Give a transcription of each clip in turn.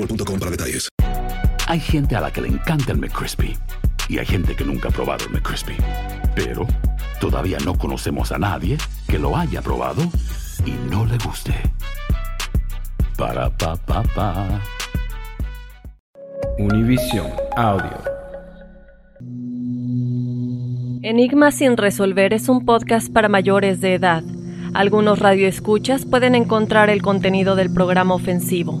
boostmobile.com para detalles. Hay gente a la que le encanta el McCrispy y hay gente que nunca ha probado el McCrispy. Pero todavía no conocemos a nadie que lo haya probado y no le guste. Para pa pa pa. Univision Audio. Enigma sin resolver es un podcast para mayores de edad. Algunos radioescuchas pueden encontrar el contenido del programa ofensivo.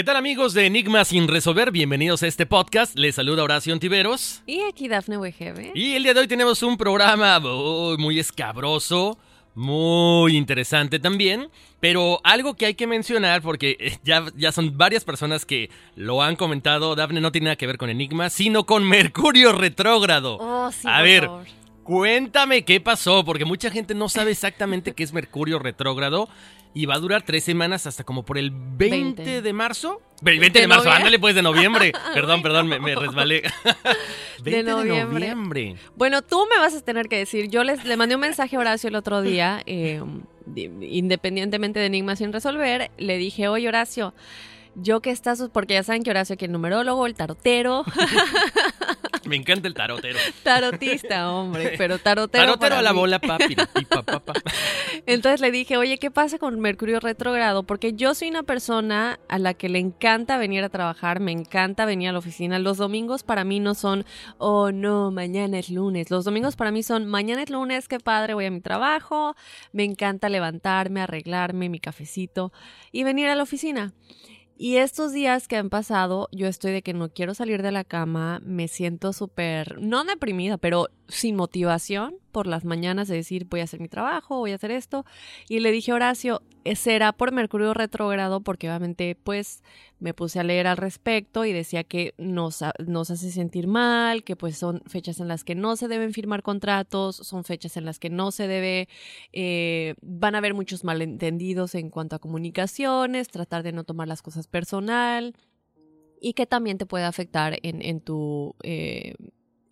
¿Qué tal amigos de Enigma sin resolver? Bienvenidos a este podcast. Les saluda Horacio Antiveros. Y aquí Dafne Wegebe. Y el día de hoy tenemos un programa oh, muy escabroso, muy interesante también, pero algo que hay que mencionar porque eh, ya, ya son varias personas que lo han comentado, Dafne no tiene nada que ver con Enigma, sino con Mercurio retrógrado. Oh, sí, a por ver, favor. Cuéntame qué pasó, porque mucha gente no sabe exactamente qué es Mercurio retrógrado. Y va a durar tres semanas hasta como por el 20, 20. de marzo. Ve- 20 de, ¿De marzo, ándale pues de noviembre. Perdón, perdón, me, me resbalé. 20 de noviembre. noviembre. Bueno, tú me vas a tener que decir. Yo les, le mandé un mensaje a Horacio el otro día, eh, di- independientemente de Enigma sin resolver. Le dije, oye, Horacio, yo que estás. Porque ya saben que Horacio aquí el numerólogo, el tarotero, Me encanta el tarotero. tarotista, hombre, pero tarotero. Tarotero a la mí. bola, papi. pi, pa, pa, pa. Entonces le dije, oye, ¿qué pasa con Mercurio retrógrado? Porque yo soy una persona a la que le encanta venir a trabajar, me encanta venir a la oficina. Los domingos para mí no son, oh no, mañana es lunes. Los domingos para mí son, mañana es lunes, qué padre, voy a mi trabajo, me encanta levantarme, arreglarme, mi cafecito y venir a la oficina. Y estos días que han pasado, yo estoy de que no quiero salir de la cama, me siento súper, no deprimida, pero sin motivación por las mañanas de decir voy a hacer mi trabajo, voy a hacer esto. Y le dije a Horacio, "Eh, será por Mercurio retrógrado, porque obviamente pues me puse a leer al respecto y decía que nos, nos hace sentir mal, que pues son fechas en las que no se deben firmar contratos, son fechas en las que no se debe, eh, van a haber muchos malentendidos en cuanto a comunicaciones, tratar de no tomar las cosas personal y que también te puede afectar en tu, eh,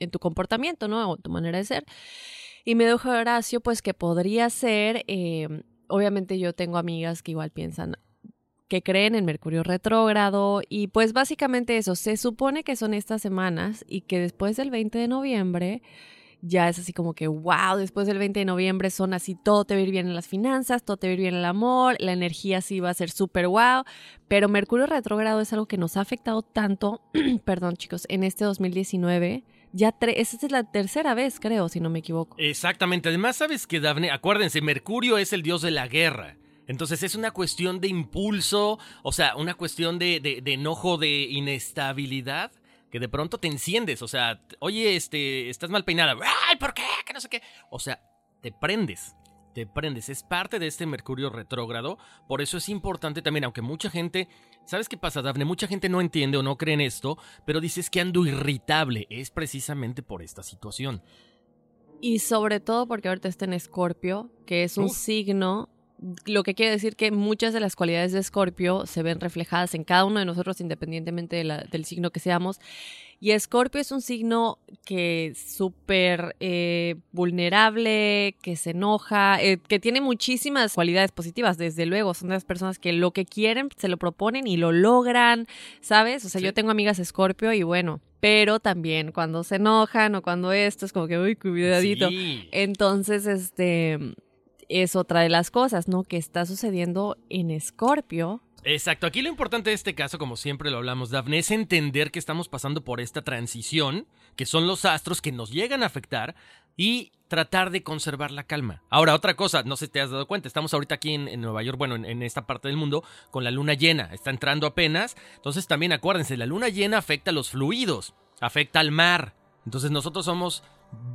en tu comportamiento, ¿no? O tu manera de ser. Y me dijo Horacio, pues que podría ser, eh, obviamente yo tengo amigas que igual piensan, que creen en Mercurio retrógrado y pues básicamente eso, se supone que son estas semanas y que después del 20 de noviembre ya es así como que, wow, después del 20 de noviembre son así, todo te va a ir bien en las finanzas, todo te va a ir bien en el amor, la energía sí va a ser súper wow, pero Mercurio retrógrado es algo que nos ha afectado tanto, perdón chicos, en este 2019. Ya esta es la tercera vez, creo, si no me equivoco. Exactamente. Además, sabes que, Dafne, acuérdense, Mercurio es el dios de la guerra. Entonces es una cuestión de impulso, o sea, una cuestión de, de enojo, de inestabilidad que de pronto te enciendes, o sea, oye, este, estás mal peinada, ¿por qué? Que no sé qué. O sea, te prendes, te prendes, es parte de este Mercurio retrógrado, por eso es importante también, aunque mucha gente, ¿sabes qué pasa, Dafne? Mucha gente no entiende o no cree en esto, pero dices que ando irritable, es precisamente por esta situación. Y sobre todo porque ahorita está en Escorpio, que es un signo lo que quiere decir que muchas de las cualidades de Escorpio se ven reflejadas en cada uno de nosotros independientemente del signo que seamos. Y Escorpio es un signo que es súper eh, vulnerable, que se enoja, eh, que tiene muchísimas cualidades positivas, desde luego. Son de las personas que lo que quieren se lo proponen y lo logran, ¿sabes? O sea, yo tengo amigas Escorpio y bueno, pero también cuando se enojan o cuando esto es como que, uy, cuidadito. Entonces, este es otra de las cosas, ¿no? Que está sucediendo en Escorpio. Exacto, aquí lo importante de este caso, como siempre lo hablamos, Dafne, es entender que estamos pasando por esta transición, que son los astros que nos llegan a afectar y tratar de conservar la calma. Ahora, otra cosa, no sé si te has dado cuenta, estamos ahorita aquí en, Nueva York, bueno, en, en, esta parte del mundo, con la luna llena, está entrando apenas, entonces también acuérdense, la luna llena afecta a los fluidos, afecta al mar, entonces nosotros somos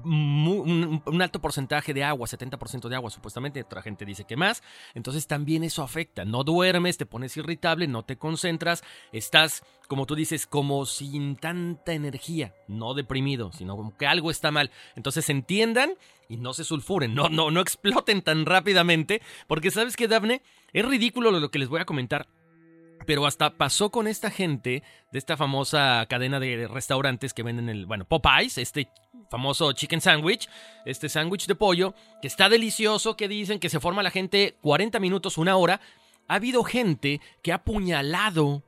un, alto porcentaje de agua, 70% de agua supuestamente, otra gente dice que más, entonces también eso afecta, no duermes, te pones irritable, no te concentras, estás, como tú dices, como sin tanta energía, no deprimido, sino como que algo está mal, entonces entiendan y no se sulfuren, no, no, no exploten tan rápidamente, porque sabes que Daphne, es ridículo lo que les voy a comentar, pero hasta pasó con esta gente de esta famosa cadena de restaurantes que venden el, bueno, Popeyes, este famoso chicken sandwich, este sándwich de pollo, que está delicioso, que dicen que se forma la gente 40 minutos, una hora. Ha habido gente que ha apuñalado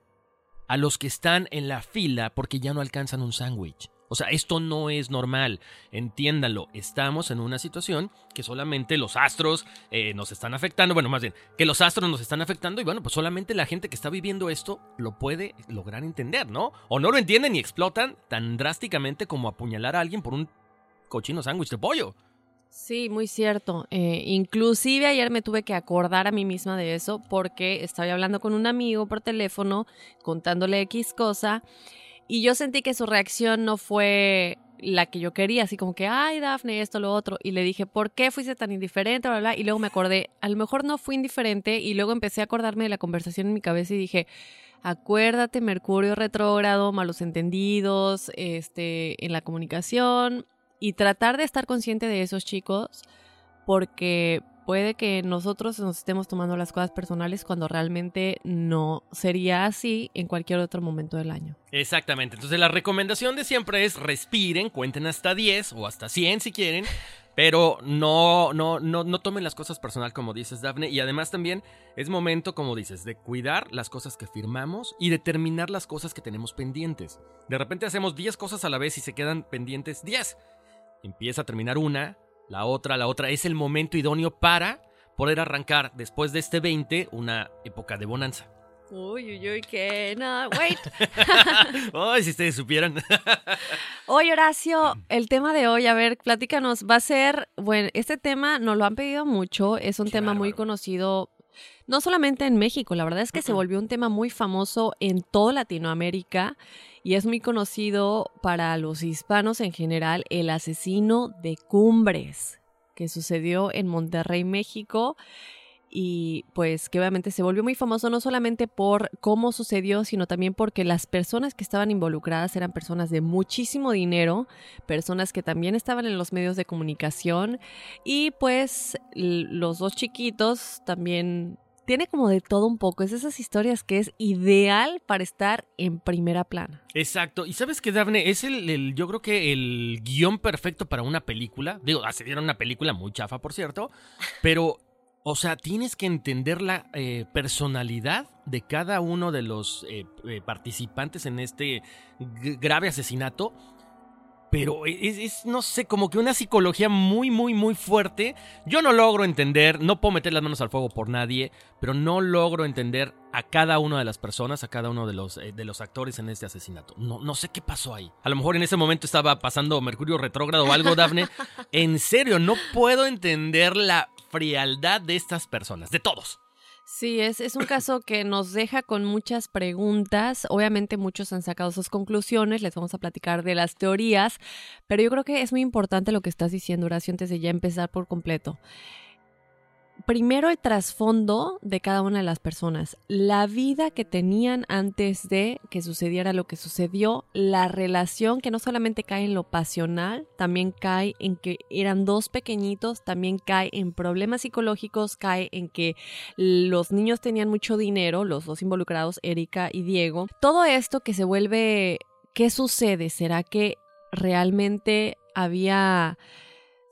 a los que están en la fila porque ya no alcanzan un sándwich. O sea, esto no es normal. Entiéndanlo. Estamos en una situación que solamente los astros eh, nos están afectando. Bueno, más bien, que los astros nos están afectando. Y bueno, pues solamente la gente que está viviendo esto lo puede lograr entender, ¿no? O no lo entienden y explotan tan drásticamente como apuñalar a alguien por un cochino sándwich de pollo. Sí, muy cierto. Eh, inclusive ayer me tuve que acordar a mí misma de eso porque estaba hablando con un amigo por teléfono contándole X cosa y yo sentí que su reacción no fue la que yo quería, así como que, ay, Dafne, esto, lo otro. Y le dije, ¿por qué fuiste tan indiferente? Bla, bla, Y luego me acordé, a lo mejor no fui indiferente. Y luego empecé a acordarme de la conversación en mi cabeza y dije, acuérdate, Mercurio retrógrado, malos entendidos, este, en la comunicación. Y tratar de estar consciente de esos chicos, porque puede que nosotros nos estemos tomando las cosas personales cuando realmente no sería así en cualquier otro momento del año. Exactamente. Entonces la recomendación de siempre es respiren, cuenten hasta 10 o hasta 100 si quieren. Pero no, no, no, no tomen las cosas personal como dices, Dafne. Y además también es momento, como dices, de cuidar las cosas que firmamos y determinar las cosas que tenemos pendientes. De repente hacemos 10 cosas a la vez y se quedan pendientes 10. Empieza a terminar una, la otra, la otra. Es el momento idóneo para poder arrancar después de este 20 una época de bonanza. Uy, uy, uy, que no, wait. Ay, si ustedes supieran. Oye, Horacio, el tema de hoy, a ver, platícanos, va a ser, bueno, este tema nos lo han pedido mucho, es un tema muy conocido, no solamente en México, la verdad es que se volvió un tema muy famoso en toda Latinoamérica y es muy conocido para los hispanos en general el asesino de Cumbres, que sucedió en Monterrey, México y pues que obviamente se volvió muy famoso no solamente por cómo sucedió, sino también porque las personas que estaban involucradas eran personas de muchísimo dinero, personas que también estaban en los medios de comunicación y pues los dos chiquitos también tiene como de todo un poco. Es esas historias que es ideal para estar en primera plana. Exacto. Y sabes que, Daphne, es el, yo creo que el guion perfecto para una película. Digo, se dieron una película muy chafa, por cierto. Pero O sea, tienes que entender la eh, personalidad de cada uno de los eh, eh, participantes en este grave asesinato. Pero es, es, no sé, como que una psicología muy, muy, muy fuerte. Yo no logro entender, no puedo meter las manos al fuego por nadie, pero no logro entender a cada una de las personas, a cada uno de los, eh, de los actores en este asesinato. No, no sé qué pasó ahí. A lo mejor en ese momento estaba pasando Mercurio retrógrado o algo, Dafne. En serio, no puedo entender la de estas personas, de todos. Sí, es, es un caso que nos deja con muchas preguntas. Obviamente muchos han sacado sus conclusiones, les vamos a platicar de las teorías, pero yo creo que es muy importante lo que estás diciendo, Horacio, antes de ya empezar por completo. Primero el trasfondo de cada una de las personas, la vida que tenían antes de que sucediera lo que sucedió, la relación que no solamente cae en lo pasional, también cae en que eran dos pequeñitos, también cae en problemas psicológicos, cae en que los niños tenían mucho dinero, los dos involucrados, Erika y Diego. Todo esto que se vuelve, ¿qué sucede? ¿Será que realmente había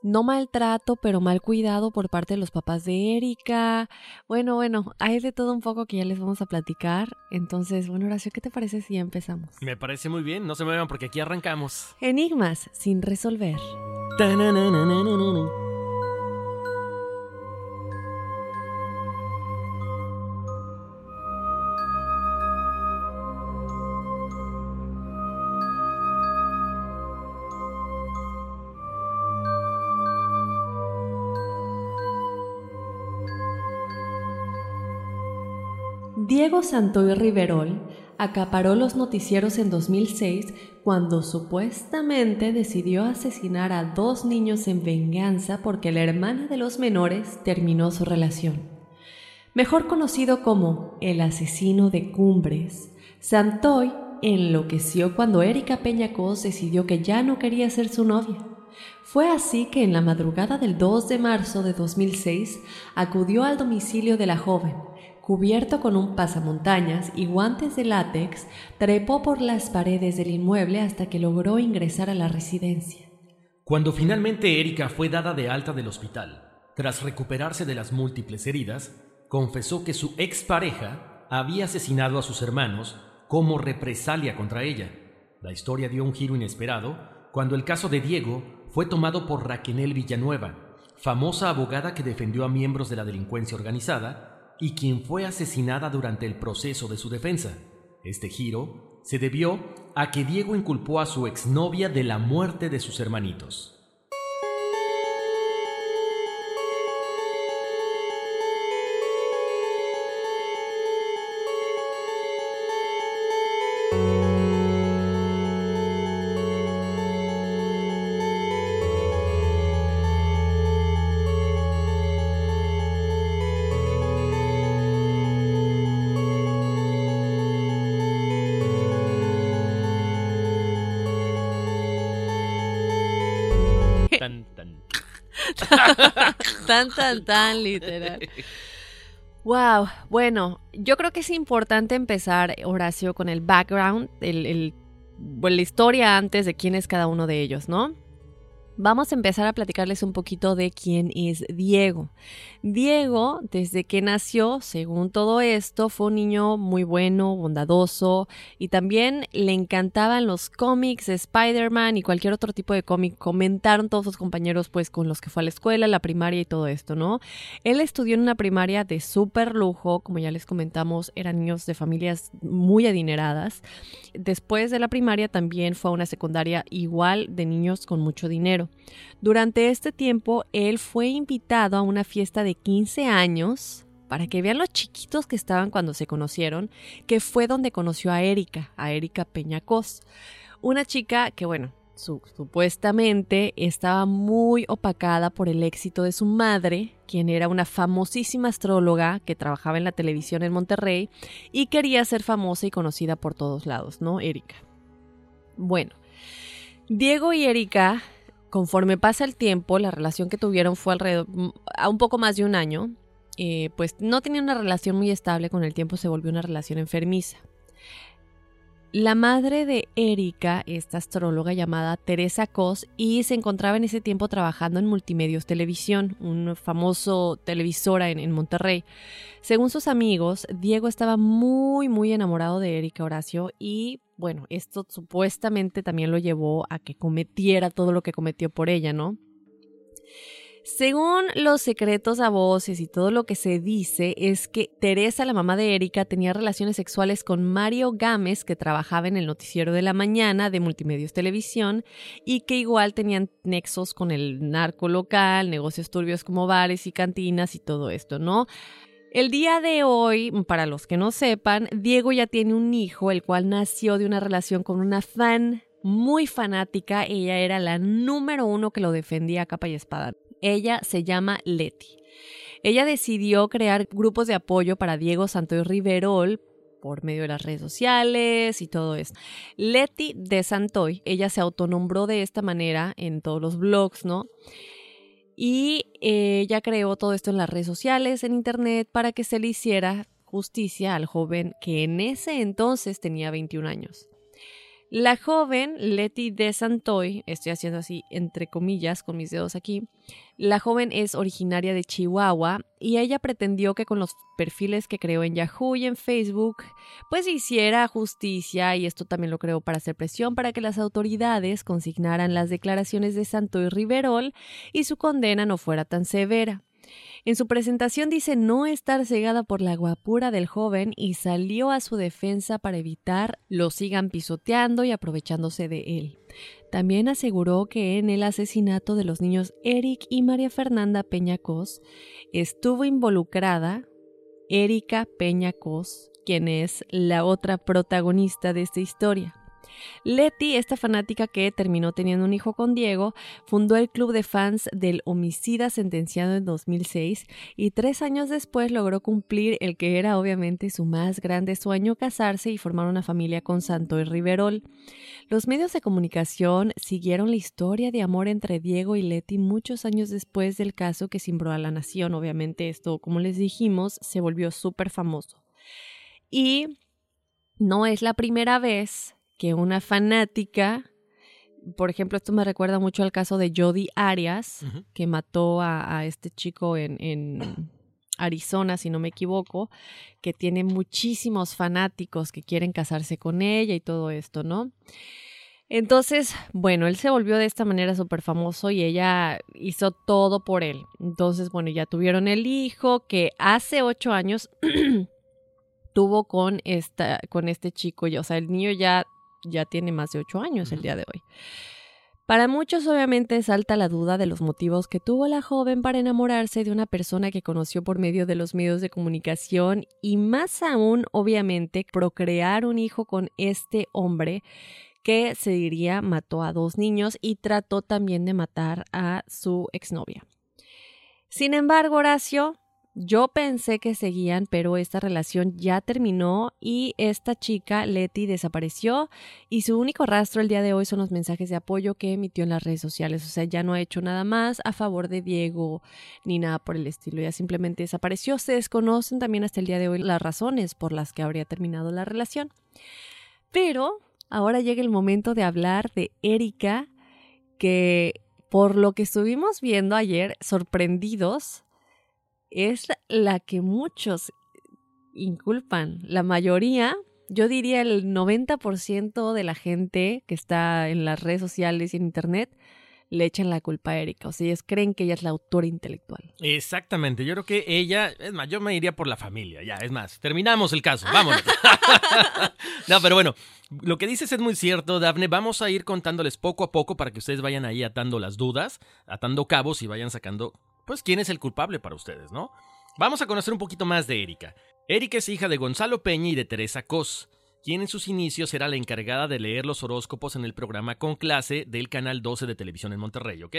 no maltrato, pero mal cuidado por parte de los papás de Erika. Bueno, bueno, hay de todo un poco que ya les vamos a platicar. Entonces, bueno, Horacio, ¿qué te parece si ya empezamos? Me parece muy bien, no se me vean porque aquí arrancamos. Enigmas sin resolver. Diego Santoy Riverol acaparó los noticieros en 2006 cuando supuestamente decidió asesinar a dos niños en venganza porque la hermana de los menores terminó su relación. Mejor conocido como el asesino de Cumbres, Santoy enloqueció cuando Erika Peñacos decidió que ya no quería ser su novia. Fue así que en la madrugada del 2 de marzo de 2006 acudió al domicilio de la joven, cubierto con un pasamontañas y guantes de látex, trepó por las paredes del inmueble hasta que logró ingresar a la residencia. Cuando finalmente Erika fue dada de alta del hospital, tras recuperarse de las múltiples heridas, confesó que su expareja había asesinado a sus hermanos como represalia contra ella. La historia dio un giro inesperado cuando el caso de Diego fue tomado por Raquenel Villanueva, famosa abogada que defendió a miembros de la delincuencia organizada y quien fue asesinada durante el proceso de su defensa. Este giro se debió a que Diego inculpó a su exnovia de la muerte de sus hermanitos. Tan, tan, tan literal. Wow, bueno, yo creo que es importante empezar, Horacio, con el background, el, el- la historia antes de quién es cada uno de ellos, ¿no? Vamos a empezar a platicarles un poquito de quién es Diego. Diego, desde que nació, según todo esto, fue un niño muy bueno, bondadoso y también le encantaban los cómics, Spider-Man y cualquier otro tipo de cómic. Comentaron todos sus compañeros, pues, con los que fue a la escuela, la primaria y todo esto, ¿no? Él estudió en una primaria de súper lujo, como ya les comentamos, eran niños de familias muy adineradas. Después de la primaria también fue a una secundaria igual de niños con mucho dinero. Durante este tiempo, él fue invitado a una fiesta de 15 años, para que vean los chiquitos que estaban cuando se conocieron, que fue donde conoció a Erika, a Erika Peñacos. Una chica que, bueno, su- supuestamente estaba muy opacada por el éxito de su madre, quien era una famosísima astróloga que trabajaba en la televisión en Monterrey y quería ser famosa y conocida por todos lados, ¿no? Erika. Bueno, Diego y Erika, conforme pasa el tiempo, la relación que tuvieron fue alrededor mm, a un poco más de un año. eh, pues no tenían una relación muy estable, con el tiempo se volvió una relación enfermiza. La madre de Erika, esta astróloga llamada Teresa Cos, y se encontraba en ese tiempo trabajando en Multimedios Televisión, un famoso televisora en, en, Monterrey. Según sus amigos, Diego estaba muy, muy enamorado de Erika Horacio y, bueno, esto supuestamente también lo llevó a que cometiera todo lo que cometió por ella, ¿no? Según los secretos a voces y todo lo que se dice es que Teresa, la mamá de Erika, tenía relaciones sexuales con Mario Gámez, que trabajaba en el noticiero de la mañana de Multimedios Televisión, y que igual tenían nexos con el narco local, negocios turbios como bares y cantinas y todo esto, ¿no? El día de hoy, para los que no sepan, Diego ya tiene un hijo, el cual nació de una relación con una fan muy fanática. Ella era la número uno que lo defendía a capa y espada. Ella se llama Leti. Ella decidió crear grupos de apoyo para Diego Santoy Riverol por medio de las redes sociales y todo esto. Leti de Santoy, ella se autonombró de esta manera en todos los blogs, ¿no? Y ella creó todo esto en las redes sociales, en internet, para que se le hiciera justicia al joven que en ese entonces tenía 21 años. La joven Leti de Santoy, estoy haciendo así entre comillas con mis dedos aquí, la joven es originaria de Chihuahua y ella pretendió que con los perfiles que creó en Yahoo y en Facebook, pues hiciera justicia y esto también lo creó para hacer presión para que las autoridades consignaran las declaraciones de Santoy Riverol y su condena no fuera tan severa. En su presentación dice no estar cegada por la guapura del joven y salió a su defensa para evitar lo sigan pisoteando y aprovechándose de él. También aseguró que en el asesinato de los niños Eric y María Fernanda Peñacos estuvo involucrada Erika Peñacos, quien es la otra protagonista de esta historia. Leti, esta fanática que terminó teniendo un hijo con Diego, fundó el club de fans del homicida sentenciado en 2006 y tres años después logró cumplir el que era obviamente su más grande sueño, casarse y formar una familia con Santo y Riverol. Los medios de comunicación siguieron la historia de amor entre Diego y Leti muchos años después del caso que cimbró a la nación. Obviamente esto, como les dijimos, se volvió súper famoso. Y no es la primera vez que una fanática, por ejemplo, esto me recuerda mucho al caso de Jody Arias, que mató a, este chico en, en Arizona, si no me equivoco, que tiene muchísimos fanáticos que quieren casarse con ella y todo esto, ¿no? Entonces, bueno, él se volvió de esta manera súper famoso y ella hizo todo por él. Entonces, bueno, ya tuvieron el hijo que hace ocho años tuvo con, esta, con este chico. O sea, el niño ya ya tiene más de ocho años el día de hoy. Para muchos obviamente salta la duda de los motivos que tuvo la joven para enamorarse de una persona que conoció por medio de los medios de comunicación y más aún obviamente procrear un hijo con este hombre que se diría mató a dos niños y trató también de matar a su exnovia. Sin embargo, Horacio yo pensé que seguían, pero esta relación ya terminó y esta chica, Leti, desapareció y su único rastro el día de hoy son los mensajes de apoyo que emitió en las redes sociales. O sea, ya no ha hecho nada más a favor de Diego ni nada por el estilo. Ya simplemente desapareció. Se desconocen también hasta el día de hoy las razones por las que habría terminado la relación. Pero ahora llega el momento de hablar de Erika, que por lo que estuvimos viendo ayer, sorprendidos, es la que muchos inculpan. La mayoría, yo diría el 90% de la gente que está en las redes sociales y en Internet, le echan la culpa a Erika. O sea, ellos creen que ella es la autora intelectual. Exactamente. Yo creo que ella, es más, yo me iría por la familia. Ya, es más, terminamos el caso. Vámonos. no, pero bueno, lo que dices es muy cierto, Dafne. Vamos a ir contándoles poco a poco para que ustedes vayan ahí atando las dudas, atando cabos y vayan sacando pues quién es el culpable para ustedes, ¿no? Vamos a conocer un poquito más de Erika. Erika es hija de Gonzalo Peña y de Teresa Cos, quien en sus inicios era la encargada de leer los horóscopos en el programa Con Clase del Canal 12 de televisión en Monterrey, ¿ok?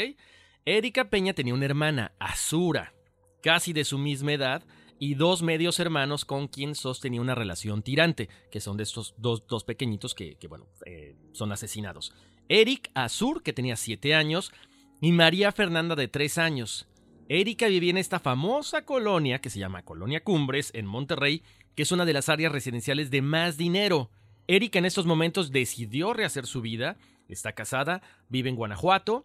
Erika Peña tenía una hermana, Azura, casi de su misma edad, y dos medios hermanos con quien sostenía una relación tirante, que son de estos dos, dos pequeñitos que, bueno, eh, son asesinados. Eric Azur, que tenía siete años, y María Fernanda, de tres años. Erika vivía en esta famosa colonia que se llama Colonia Cumbres en Monterrey, que es una de las áreas residenciales de más dinero. Erika en estos momentos decidió rehacer su vida, está casada, vive en Guanajuato.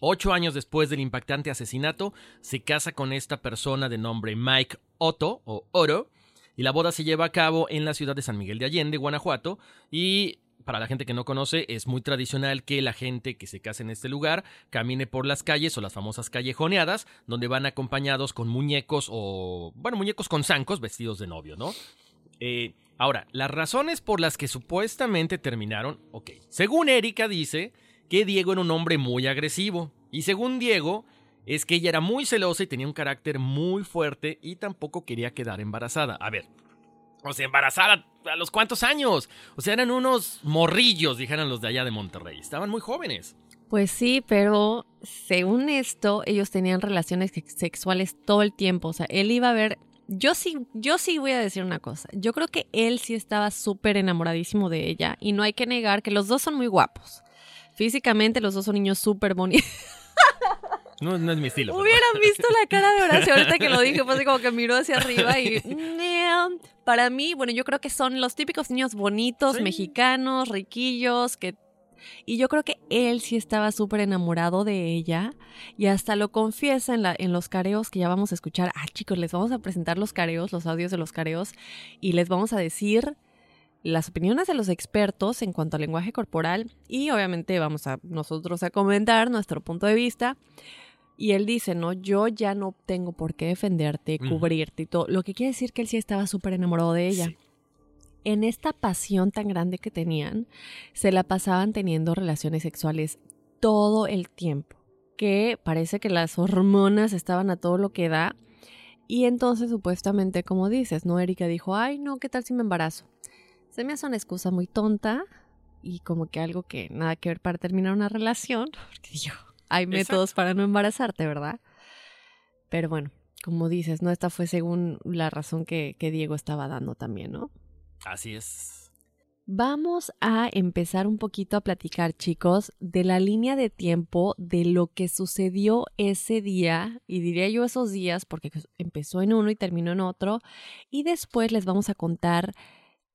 Ocho años después del impactante asesinato, se casa con esta persona de nombre Mike Otto o Oro, y la boda se lleva a cabo en la ciudad de San Miguel de Allende, Guanajuato, y para la gente que no conoce, es muy tradicional que la gente que se case en este lugar camine por las calles o las famosas callejoneadas, donde van acompañados con muñecos o, bueno, muñecos con zancos vestidos de novio, ¿no? Eh, ahora, las razones por las que supuestamente terminaron, ok. Según Erika dice que Diego era un hombre muy agresivo. Y según Diego, es que ella era muy celosa y tenía un carácter muy fuerte y tampoco quería quedar embarazada. A ver, o sea, embarazada a los cuántos años. O sea, eran unos morrillos, dijeran los de allá de Monterrey. Estaban muy jóvenes. Pues sí, pero según esto, ellos tenían relaciones sexuales todo el tiempo. O sea, él iba a ver. Yo sí, yo sí voy a decir una cosa. Yo creo que él sí estaba súper enamoradísimo de ella. Y no hay que negar que los dos son muy guapos. Físicamente, los dos son niños súper bonitos. No, no es mi estilo. Hubieran visto la cara de Horacio ahorita que lo dije, pues como que miró hacia arriba y... Para mí, bueno, yo creo que son los típicos niños bonitos, mexicanos, riquillos, que... Y yo creo que él sí estaba súper enamorado de ella y hasta lo confiesa en, la, en los careos que ya vamos a escuchar. Ah, chicos, les vamos a presentar los careos, los audios de los careos y les vamos a decir las opiniones de los expertos en cuanto al lenguaje corporal y obviamente vamos a nosotros a comentar nuestro punto de vista. Y él dice, no, yo ya no tengo por qué defenderte, cubrirte y todo. Lo que quiere decir que él sí estaba súper enamorado de ella. En esta pasión tan grande que tenían, se la pasaban teniendo relaciones sexuales todo el tiempo. Que parece que las hormonas estaban a todo lo que da. Y entonces, supuestamente, como dices, ¿no? Erika dijo, ay, no, ¿qué tal si me embarazo? Se me hace una excusa muy tonta y como que algo que nada que ver para terminar una relación. Porque yo, hay métodos para no embarazarte, ¿verdad? Pero bueno, como dices, ¿no? Esta fue según la razón que, que Diego estaba dando también, ¿no? Así es. Vamos a empezar un poquito a platicar, chicos, de la línea de tiempo de lo que sucedió ese día, y diría yo esos días, porque empezó en uno y terminó en otro, y después les vamos a contar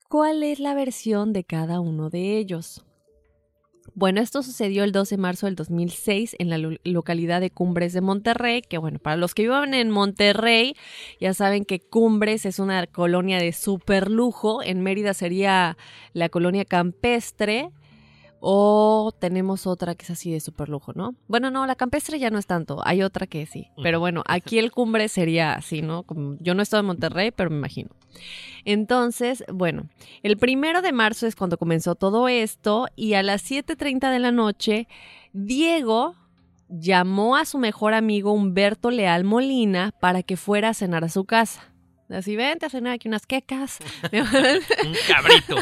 cuál es la versión de cada uno de ellos. Bueno, esto sucedió el 12 de marzo del 2006 en la localidad de Cumbres de Monterrey, que bueno, para los que vivan en Monterrey, ya saben que Cumbres es una colonia de super lujo, en Mérida sería la colonia campestre, o tenemos otra que es así de super lujo, ¿no? Bueno, no, la campestre ya no es tanto, hay otra que sí. Pero bueno, aquí el cumbre sería así, ¿no? Como, yo no estoy en Monterrey, pero me imagino. Entonces, bueno, el primero de marzo es cuando comenzó todo esto y a las 7.30 de la noche, Diego llamó a su mejor amigo Humberto Leal Molina para que fuera a cenar a su casa. Así, vente a cenar aquí unas quecas. Un cabrito.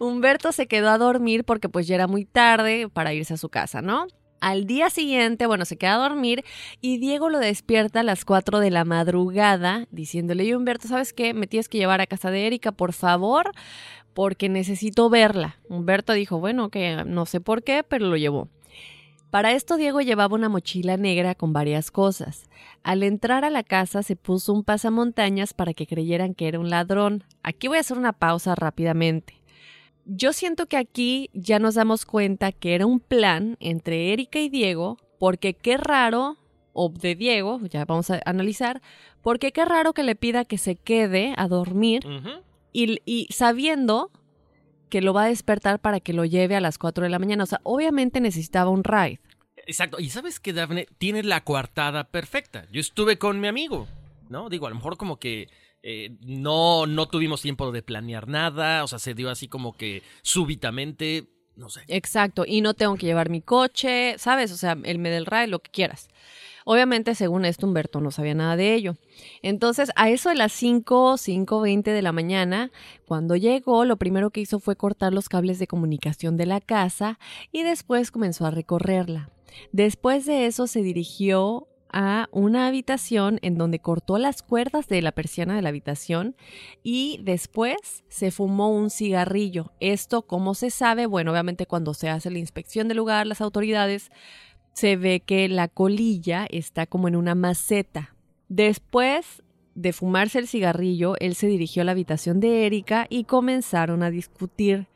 Humberto se quedó a dormir porque pues ya era muy tarde para irse a su casa, ¿no? Al día siguiente, bueno, se queda a dormir y Diego lo despierta a las 4 de la madrugada diciéndole, y Humberto, ¿sabes qué? Me tienes que llevar a casa de Erika, por favor, porque necesito verla. Humberto dijo, bueno, que no sé por qué, pero lo llevó. Para esto Diego llevaba una mochila negra con varias cosas. Al entrar a la casa se puso un pasamontañas para que creyeran que era un ladrón. Aquí voy a hacer una pausa rápidamente. Yo siento que aquí ya nos damos cuenta que era un plan entre Erika y Diego, porque qué raro, o de Diego, ya vamos a analizar, porque qué raro que le pida que se quede a dormir y, y sabiendo que lo va a despertar para que lo lleve a las 4 de la mañana. O sea, obviamente necesitaba un ride. Exacto. Y sabes que Daphne tiene la coartada perfecta. Yo estuve con mi amigo, ¿no? Digo, a lo mejor como que eh, no, no tuvimos tiempo de planear nada. O sea, se dio así como que súbitamente. No sé. Exacto. Y no tengo que llevar mi coche, ¿sabes? O sea, el me del ride, lo que quieras. Obviamente, según esto, Humberto no sabía nada de ello. Entonces, a eso de las 5, 5.20 de la mañana, cuando llegó, lo primero que hizo fue cortar los cables de comunicación de la casa y después comenzó a recorrerla. Después de eso se dirigió a una habitación en donde cortó las cuerdas de la persiana de la habitación y después se fumó un cigarrillo. Esto, como se sabe? Bueno, obviamente cuando se hace la inspección del lugar, las autoridades se ve que la colilla está como en una maceta. Después de fumarse el cigarrillo, él se dirigió a la habitación de Erika y comenzaron a discutir.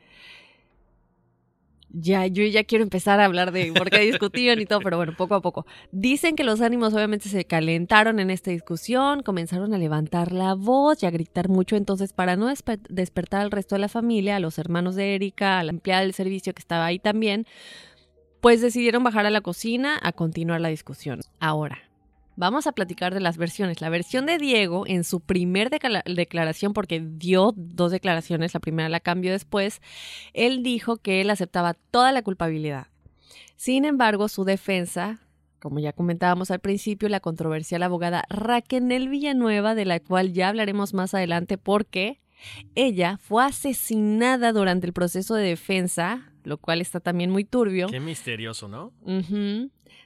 Ya, yo ya quiero empezar a hablar de por qué discutían y todo, pero bueno, poco a poco. Dicen que los ánimos obviamente se calentaron en esta discusión, comenzaron a levantar la voz y a gritar mucho, entonces para no despe- despertar al resto de la familia, a los hermanos de Erika, a la empleada del servicio que estaba ahí también, pues decidieron bajar a la cocina a continuar la discusión. Ahora, vamos a platicar de las versiones. La versión de Diego en su primer decla- declaración, porque dio dos declaraciones, la primera la cambió después, él dijo que él aceptaba toda la culpabilidad. Sin embargo, su defensa, como ya comentábamos al principio, la controversial abogada Raquel Villanueva, de la cual ya hablaremos más adelante porque ella fue asesinada durante el proceso de defensa, lo cual está también muy turbio. Qué misterioso, ¿no?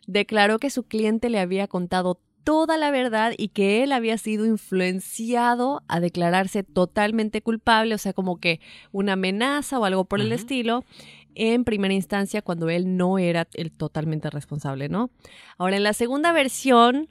Declaró que su cliente le había contado toda la verdad y que él había sido influenciado a declararse totalmente culpable, o sea, como que una amenaza o algo por el estilo, en primera instancia cuando él no era el totalmente responsable, ¿no? Ahora, en la segunda versión,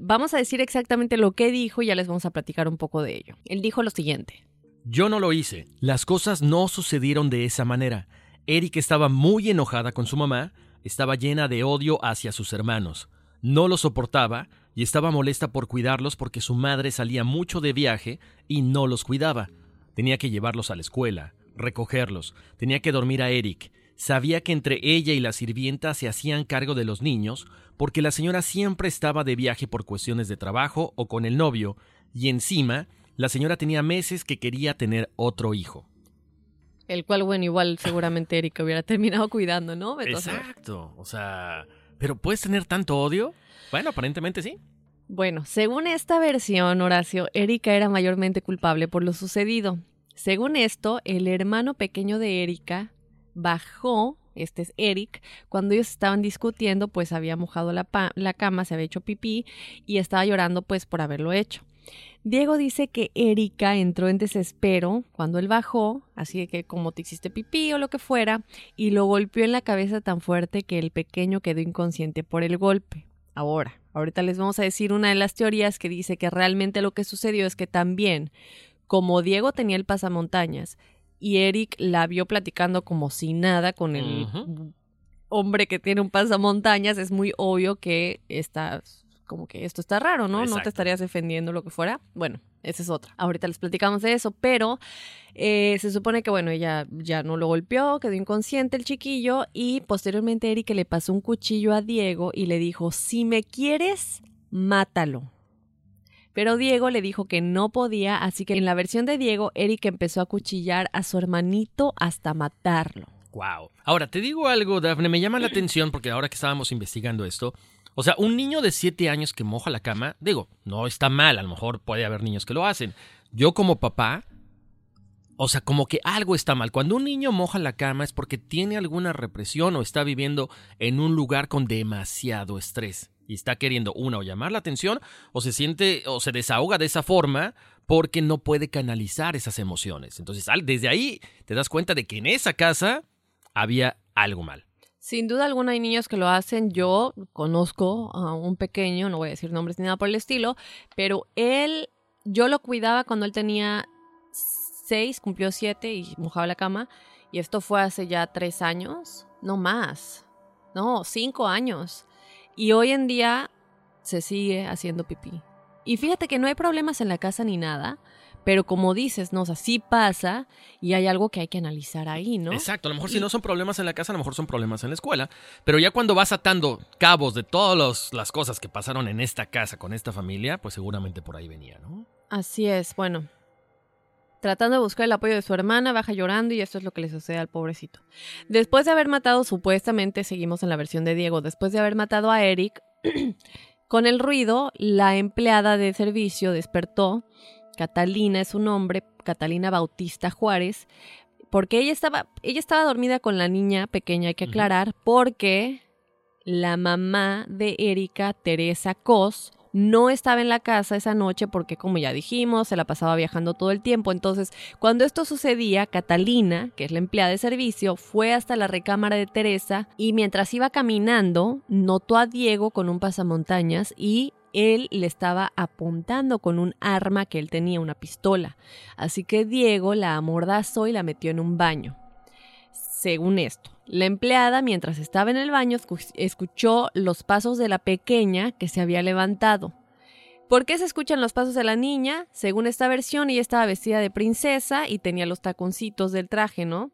vamos a decir exactamente lo que dijo y ya les vamos a platicar un poco de ello. Él dijo lo siguiente. Yo no lo hice. Las cosas no sucedieron de esa manera. Eric estaba muy enojada con su mamá, estaba llena de odio hacia sus hermanos. No los soportaba y estaba molesta por cuidarlos porque su madre salía mucho de viaje y no los cuidaba. Tenía que llevarlos a la escuela, recogerlos, tenía que dormir a Eric. Sabía que entre ella y la sirvienta se hacían cargo de los niños porque la señora siempre estaba de viaje por cuestiones de trabajo o con el novio, y encima la señora tenía meses que quería tener otro hijo. El cual, bueno, igual seguramente Erika hubiera terminado cuidando, ¿no? Exacto, o sea, ¿pero puedes tener tanto odio? Bueno, aparentemente sí. Bueno, según esta versión, Horacio, Erika era mayormente culpable por lo sucedido. Según esto, el hermano pequeño de Erika bajó, este es Eric, cuando ellos estaban discutiendo, pues había mojado la, la cama, se había hecho pipí y estaba llorando pues por haberlo hecho. Diego dice que Erika entró en desespero cuando él bajó, así de que como te hiciste pipí o lo que fuera, y lo golpeó en la cabeza tan fuerte que el pequeño quedó inconsciente por el golpe. Ahora, ahorita les vamos a decir una de las teorías que dice que realmente lo que sucedió es que también, como Diego tenía el pasamontañas y Eric la vio platicando como si nada con el hombre que tiene un pasamontañas, es muy obvio que está como que esto está raro, ¿no? No te estarías defendiendo lo que fuera. Bueno, esa es otra. Ahorita les platicamos de eso, pero eh, se supone que, bueno, ella ya no lo golpeó, quedó inconsciente el chiquillo y posteriormente Eric le pasó un cuchillo a Diego y le dijo, si me quieres, mátalo. Pero Diego le dijo que no podía, así que en la versión de Diego, Eric empezó a cuchillar a su hermanito hasta matarlo. Wow. Ahora, te digo algo, Dafne, me llama la atención porque ahora que estábamos investigando esto, o sea, un niño de 7 años que moja la cama, digo, no está mal, a lo mejor puede haber niños que lo hacen. Yo como papá, o sea, como que algo está mal. Cuando un niño moja la cama es porque tiene alguna represión o está viviendo en un lugar con demasiado estrés y está queriendo una o llamar la atención o se siente o se desahoga de esa forma porque no puede canalizar esas emociones. Entonces, desde ahí te das cuenta de que en esa casa había algo mal. Sin duda alguna hay niños que lo hacen. Yo conozco a un pequeño, no voy a decir nombres ni nada por el estilo, pero él, yo lo cuidaba cuando él tenía seis, cumplió siete y mojaba la cama. Y esto fue hace ya tres años, no más, no, cinco años. Y hoy en día se sigue haciendo pipí. Y fíjate que no hay problemas en la casa ni nada, pero como dices, no, o sea, sí pasa y hay algo que hay que analizar ahí, ¿no? Exacto, a lo mejor Y- si no son problemas en la casa, a lo mejor son problemas en la escuela. Pero ya cuando vas atando cabos de todas las cosas que pasaron en esta casa con esta familia, pues seguramente por ahí venía, ¿no? Así es, bueno. Tratando de buscar el apoyo de su hermana, baja llorando y esto es lo que le sucede al pobrecito. Después de haber matado, supuestamente, seguimos en la versión de Diego, después de haber matado a Eric, con el ruido, la empleada de servicio despertó. Catalina es su nombre, Catalina Bautista Juárez, porque ella estaba, ella estaba dormida con la niña pequeña, hay que aclarar, porque la mamá de Erika, Teresa Cos, no estaba en la casa esa noche porque, como ya dijimos, se la pasaba viajando todo el tiempo. Entonces, cuando esto sucedía, Catalina, que es la empleada de servicio, fue hasta la recámara de Teresa y mientras iba caminando, notó a Diego con un pasamontañas y él le estaba apuntando con un arma que él tenía, una pistola. Así que Diego la amordazó y la metió en un baño. Según esto, la empleada, mientras estaba en el baño, escuchó los pasos de la pequeña que se había levantado. ¿Por qué se escuchan los pasos de la niña? Según esta versión, ella estaba vestida de princesa y tenía los taconcitos del traje, ¿no?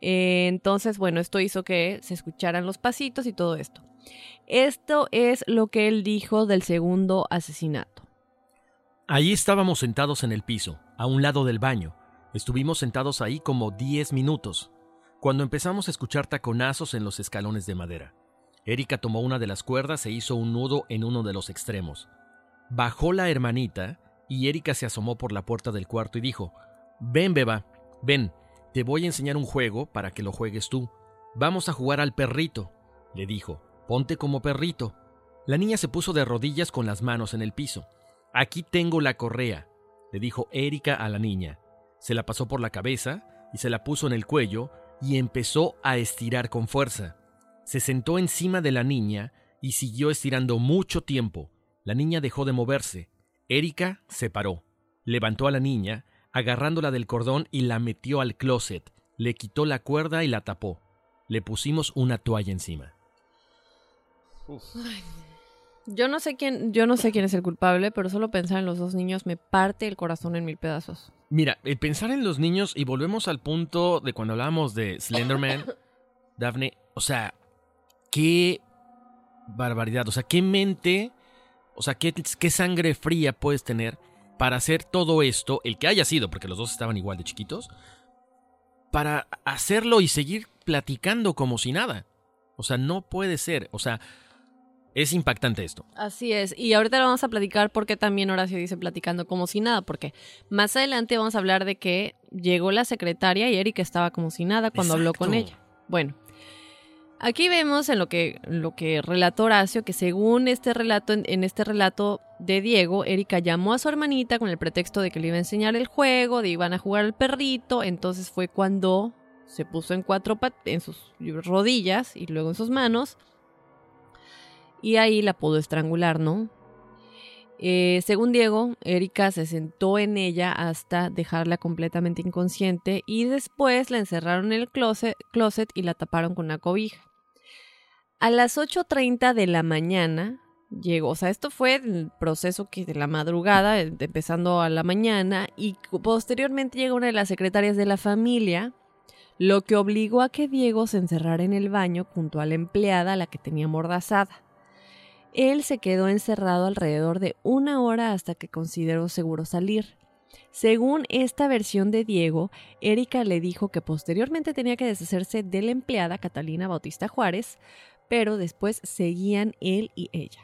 Eh, entonces, bueno, esto hizo que se escucharan los pasitos y todo esto. Esto es lo que él dijo del segundo asesinato. Allí estábamos sentados en el piso, a un lado del baño. Estuvimos sentados ahí como 10 minutos, cuando empezamos a escuchar taconazos en los escalones de madera. Erika tomó una de las cuerdas e hizo un nudo en uno de los extremos. Bajó la hermanita y Erika se asomó por la puerta del cuarto y dijo, Ven, beba, ven, te voy a enseñar un juego para que lo juegues tú. Vamos a jugar al perrito, le dijo. Ponte como perrito. La niña se puso de rodillas con las manos en el piso. Aquí tengo la correa, le dijo Erika a la niña. Se la pasó por la cabeza y se la puso en el cuello y empezó a estirar con fuerza. Se sentó encima de la niña y siguió estirando mucho tiempo. La niña dejó de moverse. Erika se paró, levantó a la niña, agarrándola del cordón y la metió al closet. Le quitó la cuerda y la tapó. Le pusimos una toalla encima. Yo no sé quién, yo no sé quién es el culpable, pero solo pensar en los dos niños me parte el corazón en mil pedazos. Mira, el pensar en los niños y volvemos al punto de cuando hablábamos de Slenderman, Daphne, o sea, qué barbaridad, o sea, qué mente, o sea, qué, qué sangre fría puedes tener para hacer todo esto, el que haya sido, porque los dos estaban igual de chiquitos, para hacerlo y seguir platicando como si nada. O sea, no puede ser, o sea, es impactante esto. Así es. Y ahorita lo vamos a platicar porque también Horacio dice platicando como si nada, porque más adelante vamos a hablar de que llegó la secretaria y Erika estaba como si nada cuando habló con ella. Bueno, aquí vemos en lo que, lo que relató Horacio que según este relato, en, este relato de Diego, Erika llamó a su hermanita con el pretexto de que le iba a enseñar el juego, de iban a jugar al perrito, entonces fue cuando se puso en cuatro en sus rodillas y luego en sus manos y ahí la pudo estrangular, ¿no? Eh, según Diego, Erika se sentó en ella hasta dejarla completamente inconsciente y después la encerraron en el closet, y la taparon con una cobija. A las 8.30 de la mañana llegó, o sea, esto fue el proceso que de la madrugada, empezando a la mañana, y posteriormente llegó una de las secretarias de la familia, lo que obligó a que Diego se encerrara en el baño junto a la empleada la que tenía mordazada. Él se quedó encerrado alrededor de una hora hasta que consideró seguro salir. Según esta versión de Diego, Erika le dijo que posteriormente tenía que deshacerse de la empleada Catalina Bautista Juárez, pero después seguían él y ella.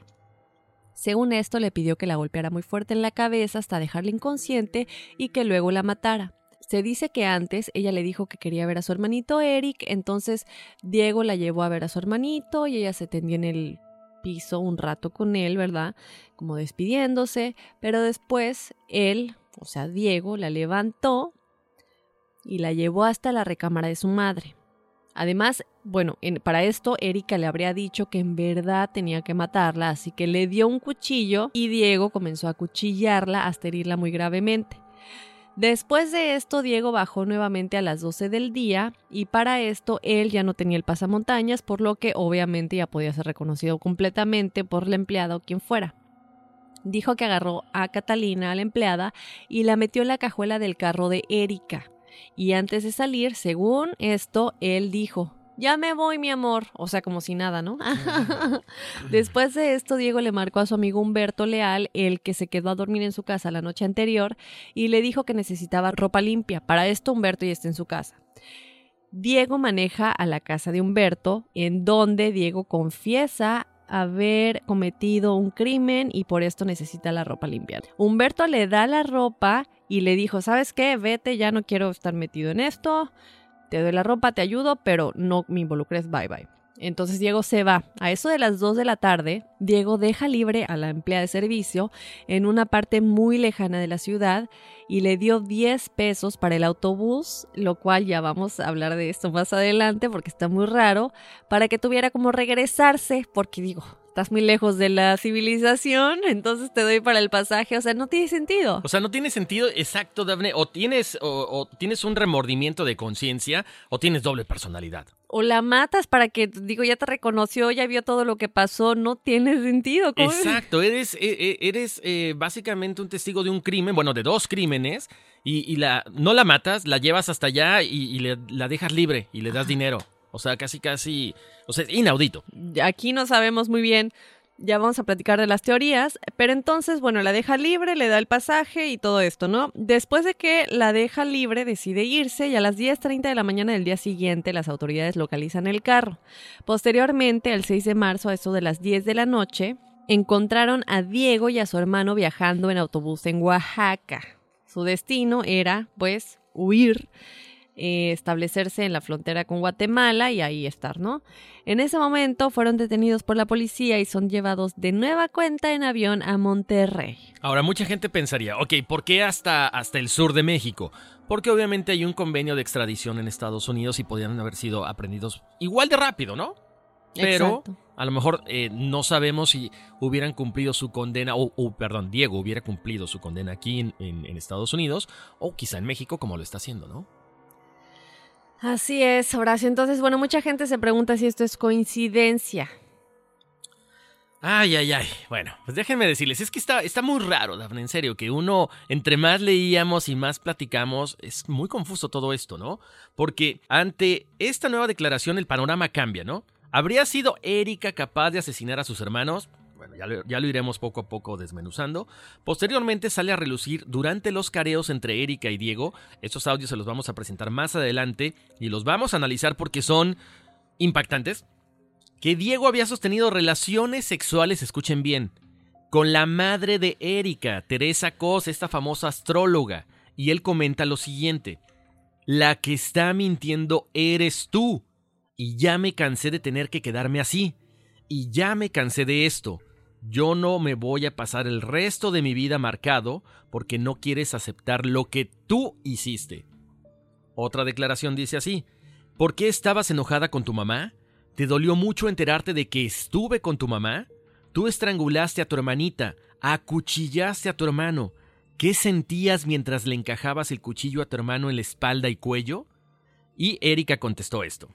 Según esto, le pidió que la golpeara muy fuerte en la cabeza hasta dejarla inconsciente y que luego la matara. Se dice que antes ella le dijo que quería ver a su hermanito Eric, entonces Diego la llevó a ver a su hermanito y ella se tendió en el piso un rato con él, ¿verdad? Como despidiéndose, pero después él, o sea, Diego, la levantó y la llevó hasta la recámara de su madre. Además, bueno, para esto Erika le habría dicho que en verdad tenía que matarla, así que le dio un cuchillo y Diego comenzó a cuchillarla hasta herirla muy gravemente. Después de esto, Diego bajó nuevamente a las 12 del día y para esto él ya no tenía el pasamontañas, por lo que obviamente ya podía ser reconocido completamente por la empleada o quien fuera. Dijo que agarró a Catalina, a la empleada, y la metió en la cajuela del carro de Erika. Y antes de salir, según esto, él dijo, ya me voy, mi amor. O sea, como si nada, ¿no? Después de esto, Diego le marcó a su amigo Humberto Leal, el que se quedó a dormir en su casa la noche anterior, y le dijo que necesitaba ropa limpia. Para esto, Humberto ya está en su casa. Diego maneja a la casa de Humberto, en donde Diego confiesa haber cometido un crimen y por esto necesita la ropa limpia. Humberto le da la ropa y le dijo, ¿sabes qué? Vete, ya no quiero estar metido en esto te doy la ropa, te ayudo, pero no me involucres, bye bye. Entonces Diego se va. A eso de las 2 de la tarde, Diego deja libre a la empleada de servicio en una parte muy lejana de la ciudad y le dio 10 pesos para el autobús, lo cual ya vamos a hablar de esto más adelante porque está muy raro, para que tuviera como regresarse, porque digo, estás muy lejos de la civilización, entonces te doy para el pasaje. O sea, no tiene sentido. O sea, no tiene sentido exacto, Daphne. O tienes, o, o tienes un remordimiento de conciencia o tienes doble personalidad. O la matas para que, digo, ya te reconoció, ya vio todo lo que pasó. No tiene sentido. ¿cómo? Exacto, eres, e- e- eres eh, básicamente un testigo de un crimen, bueno, de dos crímenes, y, y la, no la matas, la llevas hasta allá y, y le- la dejas libre y le das dinero. O sea, casi, casi, o sea, inaudito. Aquí no sabemos muy bien. Ya vamos a platicar de las teorías, pero entonces, bueno, la deja libre, le da el pasaje y todo esto, ¿no? Después de que la deja libre, decide irse y a las 10.30 de la mañana del día siguiente las autoridades localizan el carro. Posteriormente, el 6 de marzo, a eso de las 10 de la noche, encontraron a Diego y a su hermano viajando en autobús en Oaxaca. Su destino era, pues, huir eh, establecerse en la frontera con Guatemala y ahí estar, ¿no? En ese momento fueron detenidos por la policía y son llevados de nueva cuenta en avión a Monterrey. Ahora, mucha gente pensaría, ok, ¿por qué hasta, hasta el sur de México? Porque obviamente hay un convenio de extradición en Estados Unidos y podrían haber sido aprendidos igual de rápido, ¿no? Pero Exacto. a lo mejor eh, no sabemos si hubieran cumplido su condena, o, o, perdón, Diego hubiera cumplido su condena aquí en, en- en Estados Unidos, o quizá en México como lo está haciendo, ¿no? Así es, Horacio. Entonces, bueno, mucha gente se pregunta si esto es coincidencia. Ay, ay, ay. Bueno, pues déjenme decirles, es que está, está muy raro, Dafne, en serio, que uno, entre más leíamos y más platicamos, es muy confuso todo esto, ¿no? Porque ante esta nueva declaración el panorama cambia, ¿no? ¿Habría sido Erika capaz de asesinar a sus hermanos? Bueno, ya lo, iremos poco a poco desmenuzando. Posteriormente sale a relucir durante los careos entre Erika y Diego. Estos audios se los vamos a presentar más adelante y los vamos a analizar porque son impactantes que Diego había sostenido relaciones sexuales, escuchen bien, con la madre de Erika, Teresa Cos, esta famosa astróloga. Y él comenta lo siguiente, la que está mintiendo eres tú. Y ya me cansé de tener que quedarme así. Y ya me cansé de esto. Yo no me voy a pasar el resto de mi vida marcado porque no quieres aceptar lo que tú hiciste. Otra declaración dice así, ¿por qué estabas enojada con tu mamá? ¿Te dolió mucho enterarte de que estuve con tu mamá? Tú estrangulaste a tu hermanita, acuchillaste a tu hermano. ¿Qué sentías mientras le encajabas el cuchillo a tu hermano en la espalda y cuello? Y Erika contestó esto.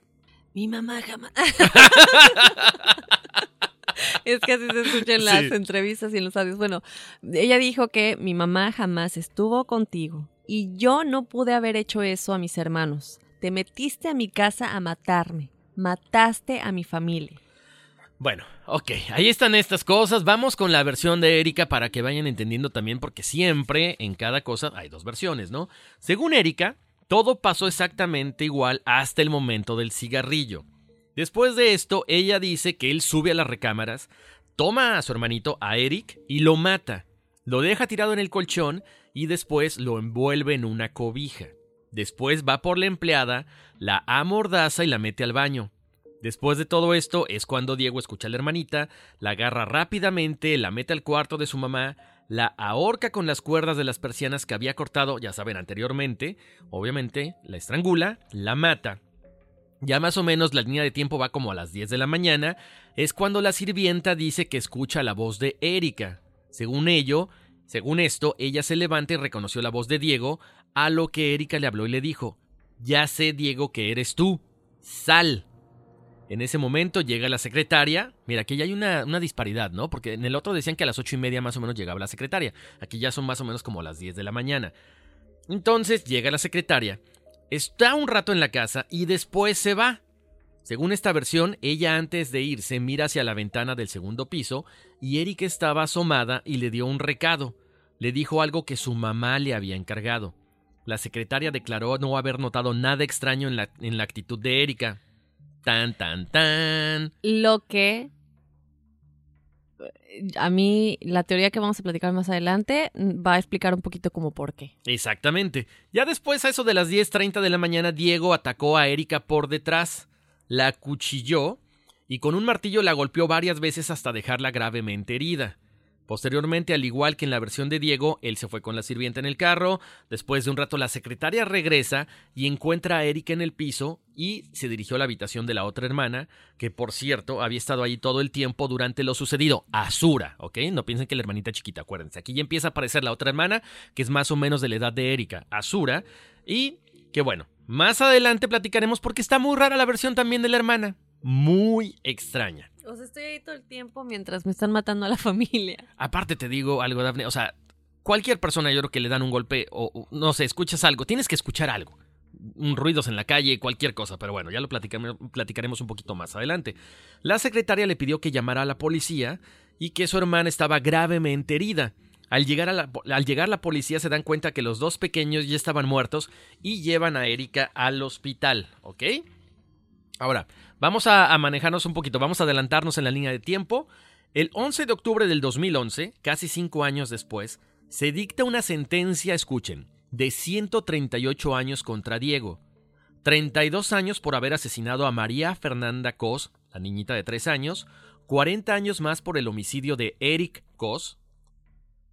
Mi mamá jamás. es que así se escucha en las Sí. entrevistas y en los audios. Bueno, ella dijo que mi mamá jamás estuvo contigo y yo no pude haber hecho eso a mis hermanos. Te metiste a mi casa a matarme. Mataste a mi familia. Bueno, ok, ahí están estas cosas. Vamos con la versión de Erika para que vayan entendiendo también, porque siempre en cada cosa hay dos versiones, ¿no? Según Erika, todo pasó exactamente igual hasta el momento del cigarrillo. Después de esto, ella dice que él sube a las recámaras, toma a su hermanito, a Eric, y lo mata. Lo deja tirado en el colchón y después lo envuelve en una cobija. Después va por la empleada, la amordaza y la mete al baño. Después de todo esto es cuando Diego escucha a la hermanita, la agarra rápidamente, la mete al cuarto de su mamá, la ahorca con las cuerdas de las persianas que había cortado, ya saben, anteriormente, obviamente, la estrangula, la mata. Ya más o menos la línea de tiempo va como a las 10 de la mañana, es cuando la sirvienta dice que escucha la voz de Erika. Según ello, según esto, ella se levanta y reconoció la voz de Diego, a lo que Erika le habló y le dijo, ya sé, Diego, que eres tú, sal. En ese momento llega la secretaria. Mira, aquí ya hay una, disparidad, ¿no? Porque en el otro decían que a las ocho y media más o menos llegaba la secretaria. Aquí ya son más o menos como las 10 de la mañana. Entonces llega la secretaria, está un rato en la casa y después se va. Según esta versión, ella antes de irse mira hacia la ventana del segundo piso y Erika estaba asomada y le dio un recado. Le dijo algo que su mamá le había encargado. La secretaria declaró no haber notado nada extraño en la, en la actitud de Erika. Tan, tan, tan. Lo que a mí, la teoría que vamos a platicar más adelante va a explicar un poquito como por qué. Exactamente. Ya después, a eso de las 10.30 de la mañana, Diego atacó a Erika por detrás, la acuchilló y con un martillo la golpeó varias veces hasta dejarla gravemente herida. Posteriormente, al igual que en la versión de Diego, él se fue con la sirvienta en el carro. Después de un rato, la secretaria regresa y encuentra a Erika en el piso y se dirigió a la habitación de la otra hermana, que por cierto había estado ahí todo el tiempo durante lo sucedido. Azura, ¿ok? No piensen que la hermanita chiquita, acuérdense. Aquí ya empieza a aparecer la otra hermana, que es más o menos de la edad de Erika, Azura, y que bueno, más adelante platicaremos porque está muy rara la versión también de la hermana. Muy extraña. Estoy ahí todo el tiempo mientras me están matando a la familia. Aparte te digo algo, Dafne, o sea, cualquier persona yo creo que le dan un golpe o, no sé, escuchas algo, tienes que escuchar algo. Ruidos en la calle, cualquier cosa, pero bueno, ya lo platicaremos un poquito más adelante. La secretaria le pidió que llamara a la policía y que su hermana estaba gravemente herida. Al llegar, a la, al llegar la policía se dan cuenta que los dos pequeños ya estaban muertos y llevan a Erika al hospital, ¿ok? Ahora, vamos a, manejarnos un poquito, vamos a adelantarnos en la línea de tiempo. El 11 de octubre del 2011, casi cinco años después, se dicta una sentencia, escuchen, de 138 años contra Diego. 32 años por haber asesinado a María Fernanda Cos, la niñita de 3 años, 40 años más por el homicidio de Eric Cos,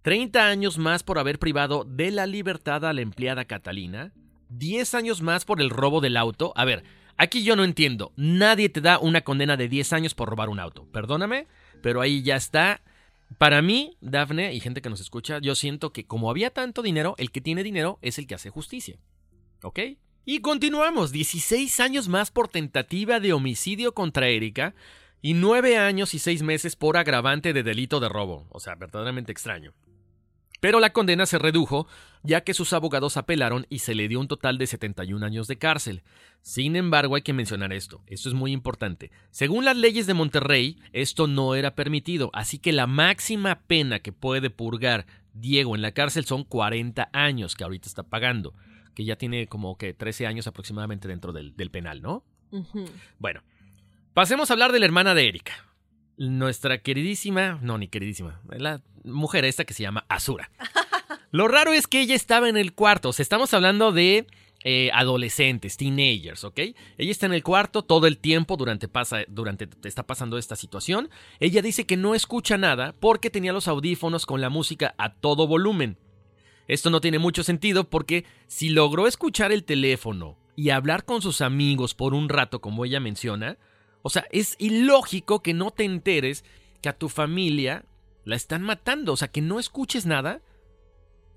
30 años más por haber privado de la libertad a la empleada Catalina, 10 años más por el robo del auto. A ver, aquí yo no entiendo, nadie te da una condena de 10 años por robar un auto, perdóname, pero ahí ya está para mí, Dafne y gente que nos escucha, yo siento que como había tanto dinero, el que tiene dinero es el que hace justicia. ¿Ok? Y continuamos, 16 años más por tentativa de homicidio contra Erika y 9 años y 6 meses por agravante de delito de robo. O sea, verdaderamente extraño. Pero la condena se redujo ya que sus abogados apelaron y se le dio un total de 71 años de cárcel. Sin embargo, hay que mencionar esto, esto es muy importante. Según las leyes de Monterrey, esto no era permitido, así que la máxima pena que puede purgar Diego en la cárcel son 40 años que ahorita está pagando, que ya tiene como que 13 años aproximadamente dentro del, del penal, ¿no? Uh -huh. Bueno, pasemos a hablar de la hermana de Erika nuestra queridísima, no, ni queridísima, la mujer esta que se llama Azura. Lo raro es que ella estaba en el cuarto, o sea, estamos hablando de eh, adolescentes, teenagers, ¿ok? Ella está en el cuarto todo el tiempo durante, pasa, durante está pasando esta situación. Ella dice que no escucha nada porque tenía los audífonos con la música a todo volumen. Esto no tiene mucho sentido porque si logró escuchar el teléfono y hablar con sus amigos por un rato, como ella menciona, o sea, es ilógico que no te enteres que a tu familia la están matando. O sea, que no escuches nada.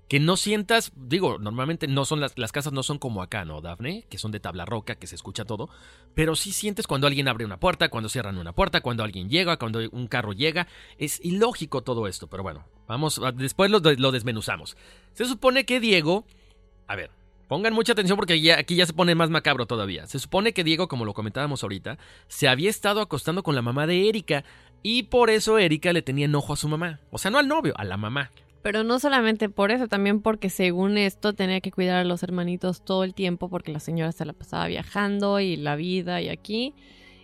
Que no sientas, digo, normalmente no son las, casas no son como acá, ¿no, Dafne? Que son de tabla roca, que se escucha todo. Pero sí sientes cuando alguien abre una puerta, cuando cierran una puerta, cuando alguien llega, cuando un carro llega. Es ilógico todo esto, pero bueno, vamos, después lo desmenuzamos. Se supone que Diego, a ver, Pongan mucha atención porque ya, aquí ya se pone más macabro todavía. Se supone que Diego, como lo comentábamos ahorita, se había estado acostando con la mamá de Erika y por eso Erika le tenía enojo a su mamá. O sea, no al novio, a la mamá. Pero no solamente por eso, también porque según esto tenía que cuidar a los hermanitos todo el tiempo porque la señora se la pasaba viajando y la vida y aquí.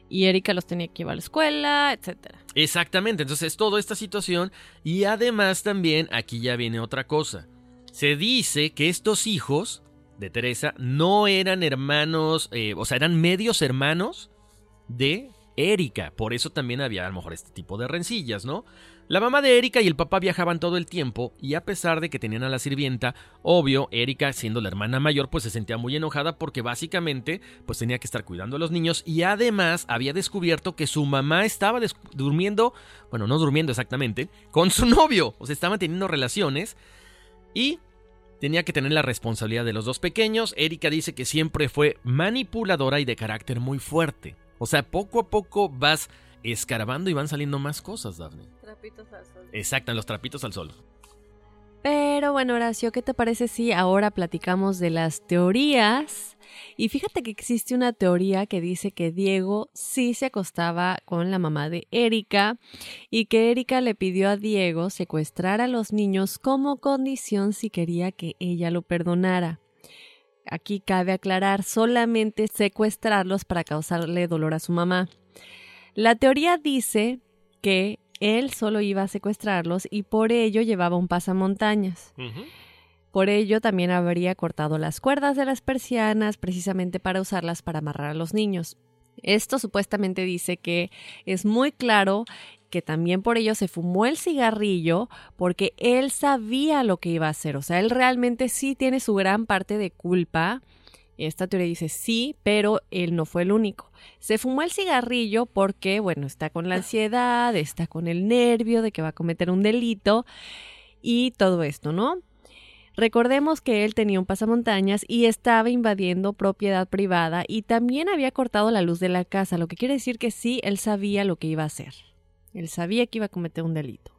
Y Erika los tenía que llevar a la escuela, etcétera. Exactamente, entonces toda esta situación y además también aquí ya viene otra cosa. Se dice que estos hijos de Teresa no eran hermanos, eh, o sea, eran medios hermanos de Erika. Por eso también había a lo mejor este tipo de rencillas, ¿no? La mamá de Erika y el papá viajaban todo el tiempo y a pesar de que tenían a la sirvienta, obvio, Erika siendo la hermana mayor pues se sentía muy enojada porque básicamente pues tenía que estar cuidando a los niños y además había descubierto que su mamá estaba durmiendo, bueno, no durmiendo exactamente, con su novio, o sea, estaban teniendo relaciones y tenía que tener la responsabilidad de los dos pequeños. Erika dice que siempre fue manipuladora y de carácter muy fuerte. O sea, poco a poco vas escarbando y van saliendo más cosas, Daphne. Trapitos al sol. Exacto, los trapitos al sol. Pero bueno, Horacio, ¿qué te parece si ahora platicamos de las teorías? Y fíjate que existe una teoría que dice que Diego sí se acostaba con la mamá de Erika y que Erika le pidió a Diego secuestrar a los niños como condición si quería que ella lo perdonara. Aquí cabe aclarar solamente secuestrarlos para causarle dolor a su mamá. La teoría dice que él solo iba a secuestrarlos y por ello llevaba un pasamontañas. Uh. Por ello también habría cortado las cuerdas de las persianas precisamente para usarlas para amarrar a los niños. Esto supuestamente dice que es muy claro que también por ello se fumó el cigarrillo porque él sabía lo que iba a hacer. O sea, él realmente sí tiene su gran parte de culpa Esta teoría dice sí, pero él no fue el único. Se fumó el cigarrillo porque, bueno, está con la ansiedad, está con el nervio de que va a cometer un delito y todo esto, ¿no? Recordemos que él tenía un pasamontañas y estaba invadiendo propiedad privada y también había cortado la luz de la casa, lo que quiere decir que sí, él sabía lo que iba a hacer. Él sabía que iba a cometer un delito.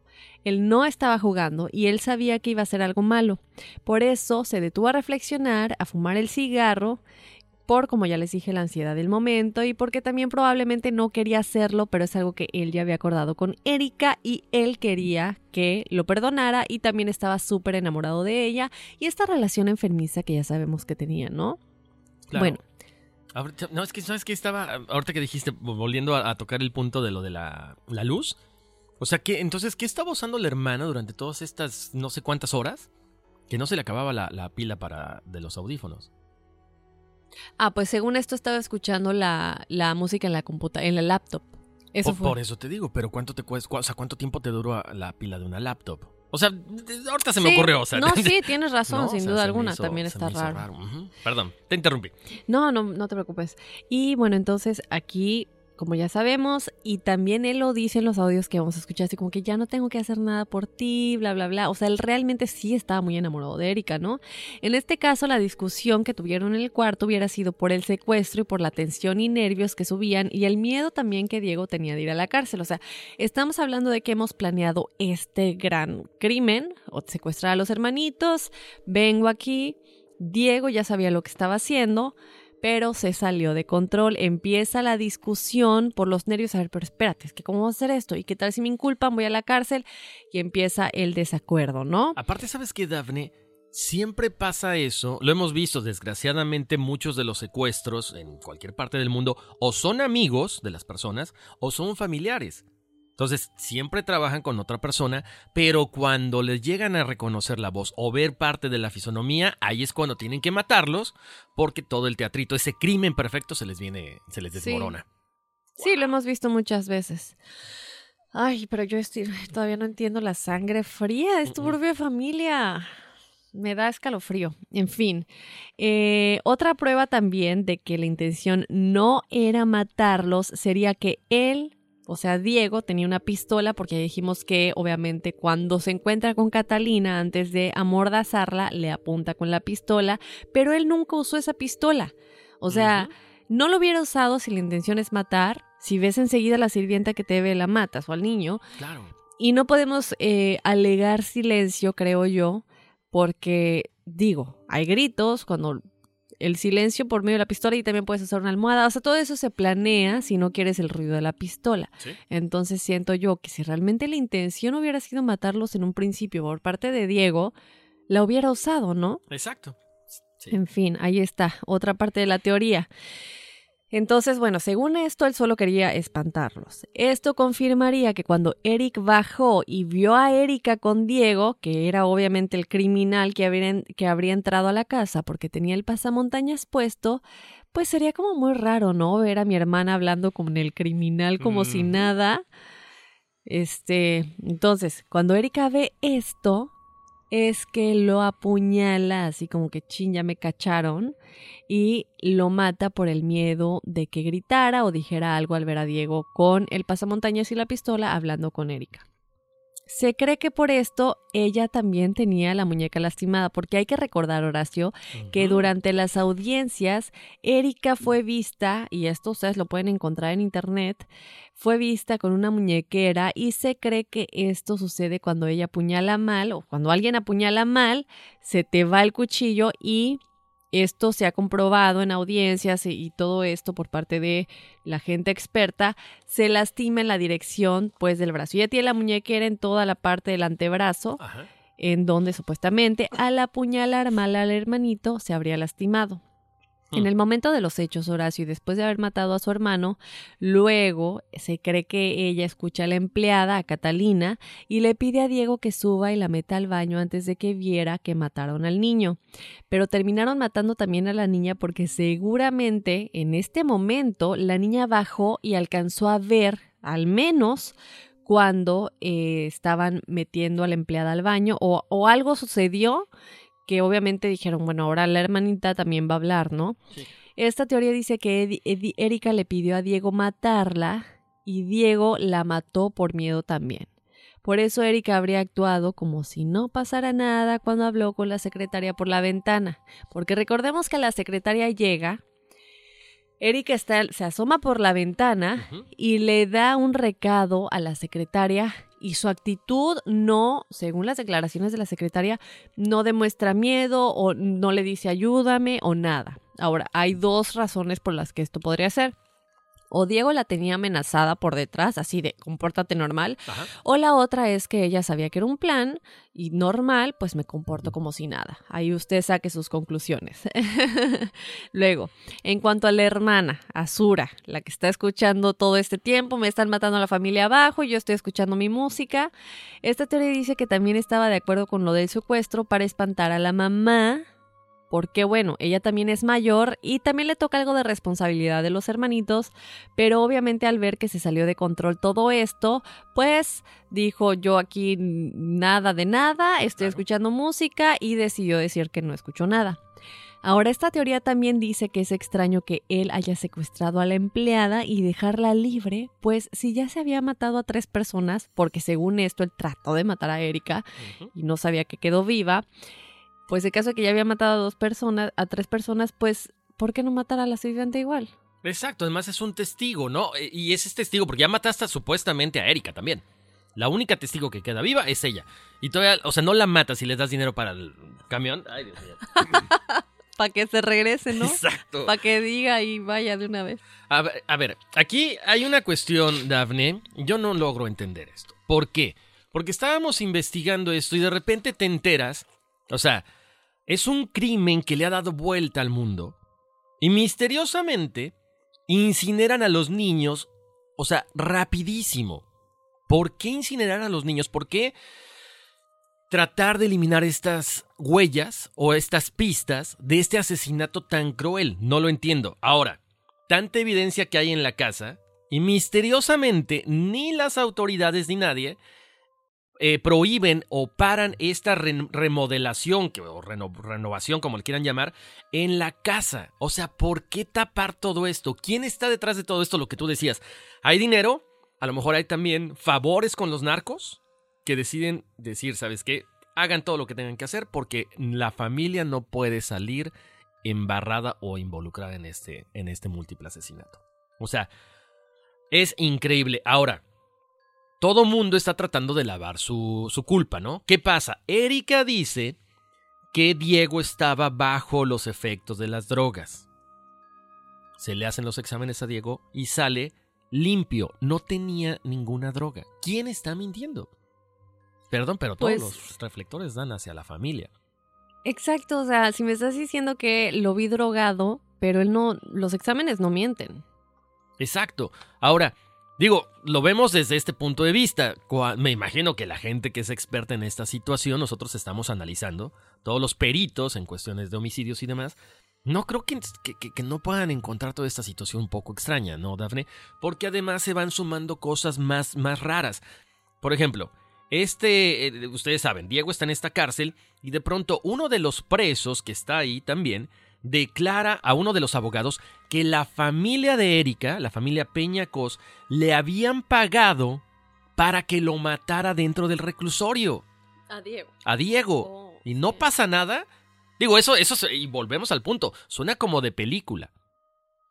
Él no estaba jugando y él sabía que iba a hacer algo malo. Por eso se detuvo a reflexionar, a fumar el cigarro por, como ya les dije, la ansiedad del momento y porque también probablemente no quería hacerlo, pero es algo que él ya había acordado con Erika y él quería que lo perdonara y también estaba súper enamorado de ella y esta relación enfermiza que ya sabemos que tenía, ¿no? Claro. Bueno, Ahorita- no, es que, ¿sabes qué? Estaba, ahorita que dijiste, volviendo a, a tocar el punto de lo de la, la luz. O sea, que entonces, ¿qué estaba usando la hermana durante todas estas no sé cuántas horas? Que no se le acababa la, la pila para, de los audífonos. Ah, pues según esto estaba escuchando la, la música en la computa en la laptop. Eso por, fue. por eso te digo, pero ¿cuánto te cuesta? O sea, ¿cuánto tiempo te duró la pila de una laptop? O sea, ahorita se me Sí, ocurrió, o sea. no, sí, tienes razón, ¿no? sin O sea, duda alguna, hizo- también está raro. Perdón, te interrumpí. No, no, no te preocupes. Y bueno, entonces aquí, como ya sabemos, y también él lo dice en los audios que vamos a escuchar, así como que ya no tengo que hacer nada por ti, bla, bla, bla. O sea, él realmente sí estaba muy enamorado de Erika, ¿no? En este caso, la discusión que tuvieron en el cuarto hubiera sido por el secuestro y por la tensión y nervios que subían y el miedo también que Diego tenía de ir a la cárcel. O sea, estamos hablando de que hemos planeado este gran crimen, o secuestrar a los hermanitos, vengo aquí, Diego ya sabía lo que estaba haciendo, pero se salió de control. Empieza la discusión por los nervios. A ver, pero espérate, es que cómo vamos a hacer esto y qué tal si me inculpan, voy a la cárcel y empieza el desacuerdo, ¿no? Aparte, ¿sabes qué, Dafne? Siempre pasa eso, lo hemos visto desgraciadamente muchos de los secuestros en cualquier parte del mundo o son amigos de las personas o son familiares. Entonces, siempre trabajan con otra persona, pero cuando les llegan a reconocer la voz o ver parte de la fisonomía, ahí es cuando tienen que matarlos, porque todo el teatrito, ese crimen perfecto se les viene, se les Sí. desmorona. Sí, lo hemos visto muchas veces. Ay, pero yo estoy- todavía no entiendo la sangre fría. Es tu propia familia. Me da escalofrío. En fin, eh, otra prueba también de que la intención no era matarlos sería que él, o sea, Diego, tenía una pistola, porque ya dijimos que obviamente cuando se encuentra con Catalina antes de amordazarla, le apunta con la pistola, pero él nunca usó esa pistola. O sea, no lo hubiera usado si la intención es matar. Si ves enseguida a la sirvienta que te ve, la matas o al niño. Claro. Y no podemos eh, alegar silencio, creo yo, porque digo, hay gritos cuando el silencio por medio de la pistola y también puedes usar una almohada. O sea, todo eso se planea si no quieres el ruido de la pistola. Sí. Entonces siento yo que si realmente la intención hubiera sido matarlos en un principio por parte de Diego, la hubiera usado, ¿no? Exacto. Sí. En fin, ahí está, otra parte de la teoría. Entonces, bueno, según esto, él solo quería espantarlos. Esto confirmaría que cuando Eric bajó y vio a Erika con Diego, que era obviamente el criminal que habría, que habría entrado a la casa porque tenía el pasamontañas puesto, pues sería como muy raro, ¿no? Ver a mi hermana hablando con el criminal como si Ujú. nada. Este, entonces, cuando Erika ve esto, es que lo apuñala así como que chin, ya me cacharon y lo mata por el miedo de que gritara o dijera algo al ver a Diego con el pasamontañas y la pistola hablando con Erika. Se cree que por esto ella también tenía la muñeca lastimada, porque hay que recordar, Horacio, que durante las audiencias, Erika fue vista, y esto ustedes lo pueden encontrar en internet, fue vista con una muñequera y se cree que esto sucede cuando ella apuñala mal o cuando alguien apuñala mal, se te va el cuchillo y esto se ha comprobado en audiencias y, todo esto por parte de la gente experta, se lastima en la dirección pues del brazo. Ella tiene la muñequera en toda la parte del antebrazo Ajá. en donde supuestamente al apuñalar mal al hermanito se habría lastimado. En Hmm. el momento de los hechos, Horacio, y después de haber matado a su hermano, luego se cree que ella escucha a la empleada, a Catalina, y le pide a Diego que suba y la meta al baño antes de que viera que mataron al niño. Pero terminaron matando también a la niña porque seguramente en este momento la niña bajó y alcanzó a ver, al menos, cuando eh, estaban metiendo a la empleada al baño o, o algo sucedió que obviamente dijeron, bueno, ahora la hermanita también va a hablar, ¿no? Esta teoría dice que Edi- Erika le pidió a Diego matarla y Diego la mató por miedo también. Por eso Erika habría actuado como si no pasara nada cuando habló con la secretaria por la ventana. Porque recordemos que la secretaria llega, Erika está, se asoma por la ventana y le da un recado a la secretaria y su actitud no, según las declaraciones de la secretaria, no demuestra miedo o no le dice ayúdame o nada. Ahora, hay dos razones por las que esto podría ser. O Diego la tenía amenazada por detrás, así de compórtate normal, Ajá. o la otra es que ella sabía que era un plan y normal, pues me comporto como si nada. Ahí usted saque sus conclusiones. Luego, en cuanto a la hermana, Azura, la que está escuchando todo este tiempo, me están matando a la familia abajo, yo estoy escuchando mi música. Esta teoría dice que también estaba de acuerdo con lo del secuestro para espantar a la mamá. Porque bueno, ella también es mayor y también le toca algo de responsabilidad de los hermanitos, pero obviamente al ver que se salió de control todo esto, pues dijo yo aquí nada de nada, estoy Claro. escuchando música y decidió decir que no escuchó nada. Ahora, esta teoría también dice que es extraño que él haya secuestrado a la empleada y dejarla libre, pues si ya se había matado a tres personas, porque según esto él trató de matar a Erika y no sabía que quedó viva, pues en caso de que ya había matado a dos personas, a tres personas, pues ¿por qué no matar a la sirvienta igual? Exacto, además es un testigo, ¿no? E- Y ese es testigo porque ya mataste supuestamente a Erika también. La única testigo que queda viva es ella. Y todavía, o sea, no la matas y le das dinero para el camión. Ay, Dios mío. Para que se regrese, ¿no? Exacto. Para que diga y vaya de una vez. A ver, a ver, aquí hay una cuestión, Dafne. Yo no logro entender esto. ¿Por qué? Porque estábamos investigando esto y de repente te enteras. O sea, es un crimen que le ha dado vuelta al mundo. Y misteriosamente incineran a los niños. O sea, rapidísimo. ¿Por qué incinerar a los niños? ¿Por qué tratar de eliminar estas huellas o estas pistas de este asesinato tan cruel? No lo entiendo. Ahora, tanta evidencia que hay en la casa y misteriosamente ni las autoridades ni nadie eh, prohíben o paran esta re- remodelación que- o reno- renovación, como le quieran llamar, en la casa. O sea, ¿por qué tapar todo esto? ¿Quién está detrás de todo esto? Lo que tú decías. ¿Hay dinero? A lo mejor hay también favores con los narcos que deciden decir, ¿sabes qué? Hagan todo lo que tengan que hacer porque la familia no puede salir embarrada o involucrada en este, en este múltiple asesinato. O sea, es increíble. Ahora, todo mundo está tratando de lavar su, su culpa, ¿no? ¿Qué pasa? Erika dice que Diego estaba bajo los efectos de las drogas. Se le hacen los exámenes a Diego y sale limpio. No tenía ninguna droga. ¿Quién está mintiendo? Perdón, pero todos Pues- los reflectores dan hacia la familia. Exacto, o sea, si me estás diciendo que lo vi drogado, pero él no, los exámenes no mienten. Exacto. Ahora, digo, lo vemos desde este punto de vista. Me imagino que la gente que es experta en esta situación, nosotros estamos analizando, todos los peritos en cuestiones de homicidios y demás, no creo que- que no puedan encontrar toda esta situación un poco extraña, ¿no, Dafne? Porque además se van sumando cosas más, más raras. Por ejemplo, este, eh, ustedes saben, Diego está en esta cárcel y de pronto uno de los presos que está ahí también declara a uno de los abogados que la familia de Erika, la familia Peñacos, le habían pagado para que lo matara dentro del reclusorio. A Diego. A Diego. Oh, y no pasa nada. Digo, eso, eso, y volvemos al punto. Suena como de película.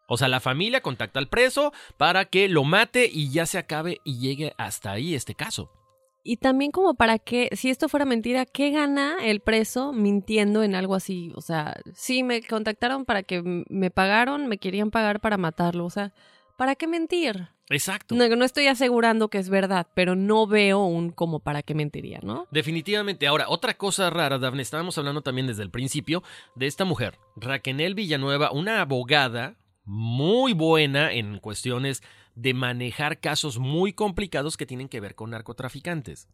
O sea, la familia contacta al preso para que lo mate y ya se acabe y llegue hasta ahí este caso. Y también como para que, si esto fuera mentira, ¿qué gana el preso mintiendo en algo así? O sea, sí, me contactaron para que me pagaron, me querían pagar para matarlo. O sea, ¿para qué mentir? Exacto. No, no estoy asegurando que es verdad, pero no veo un como para qué mentiría, ¿no? Definitivamente. Ahora, otra cosa rara, Dafne, estábamos hablando también desde el principio de esta mujer, Raquel Villanueva, una abogada muy buena en cuestiones de manejar casos muy complicados que tienen que ver con narcotraficantes.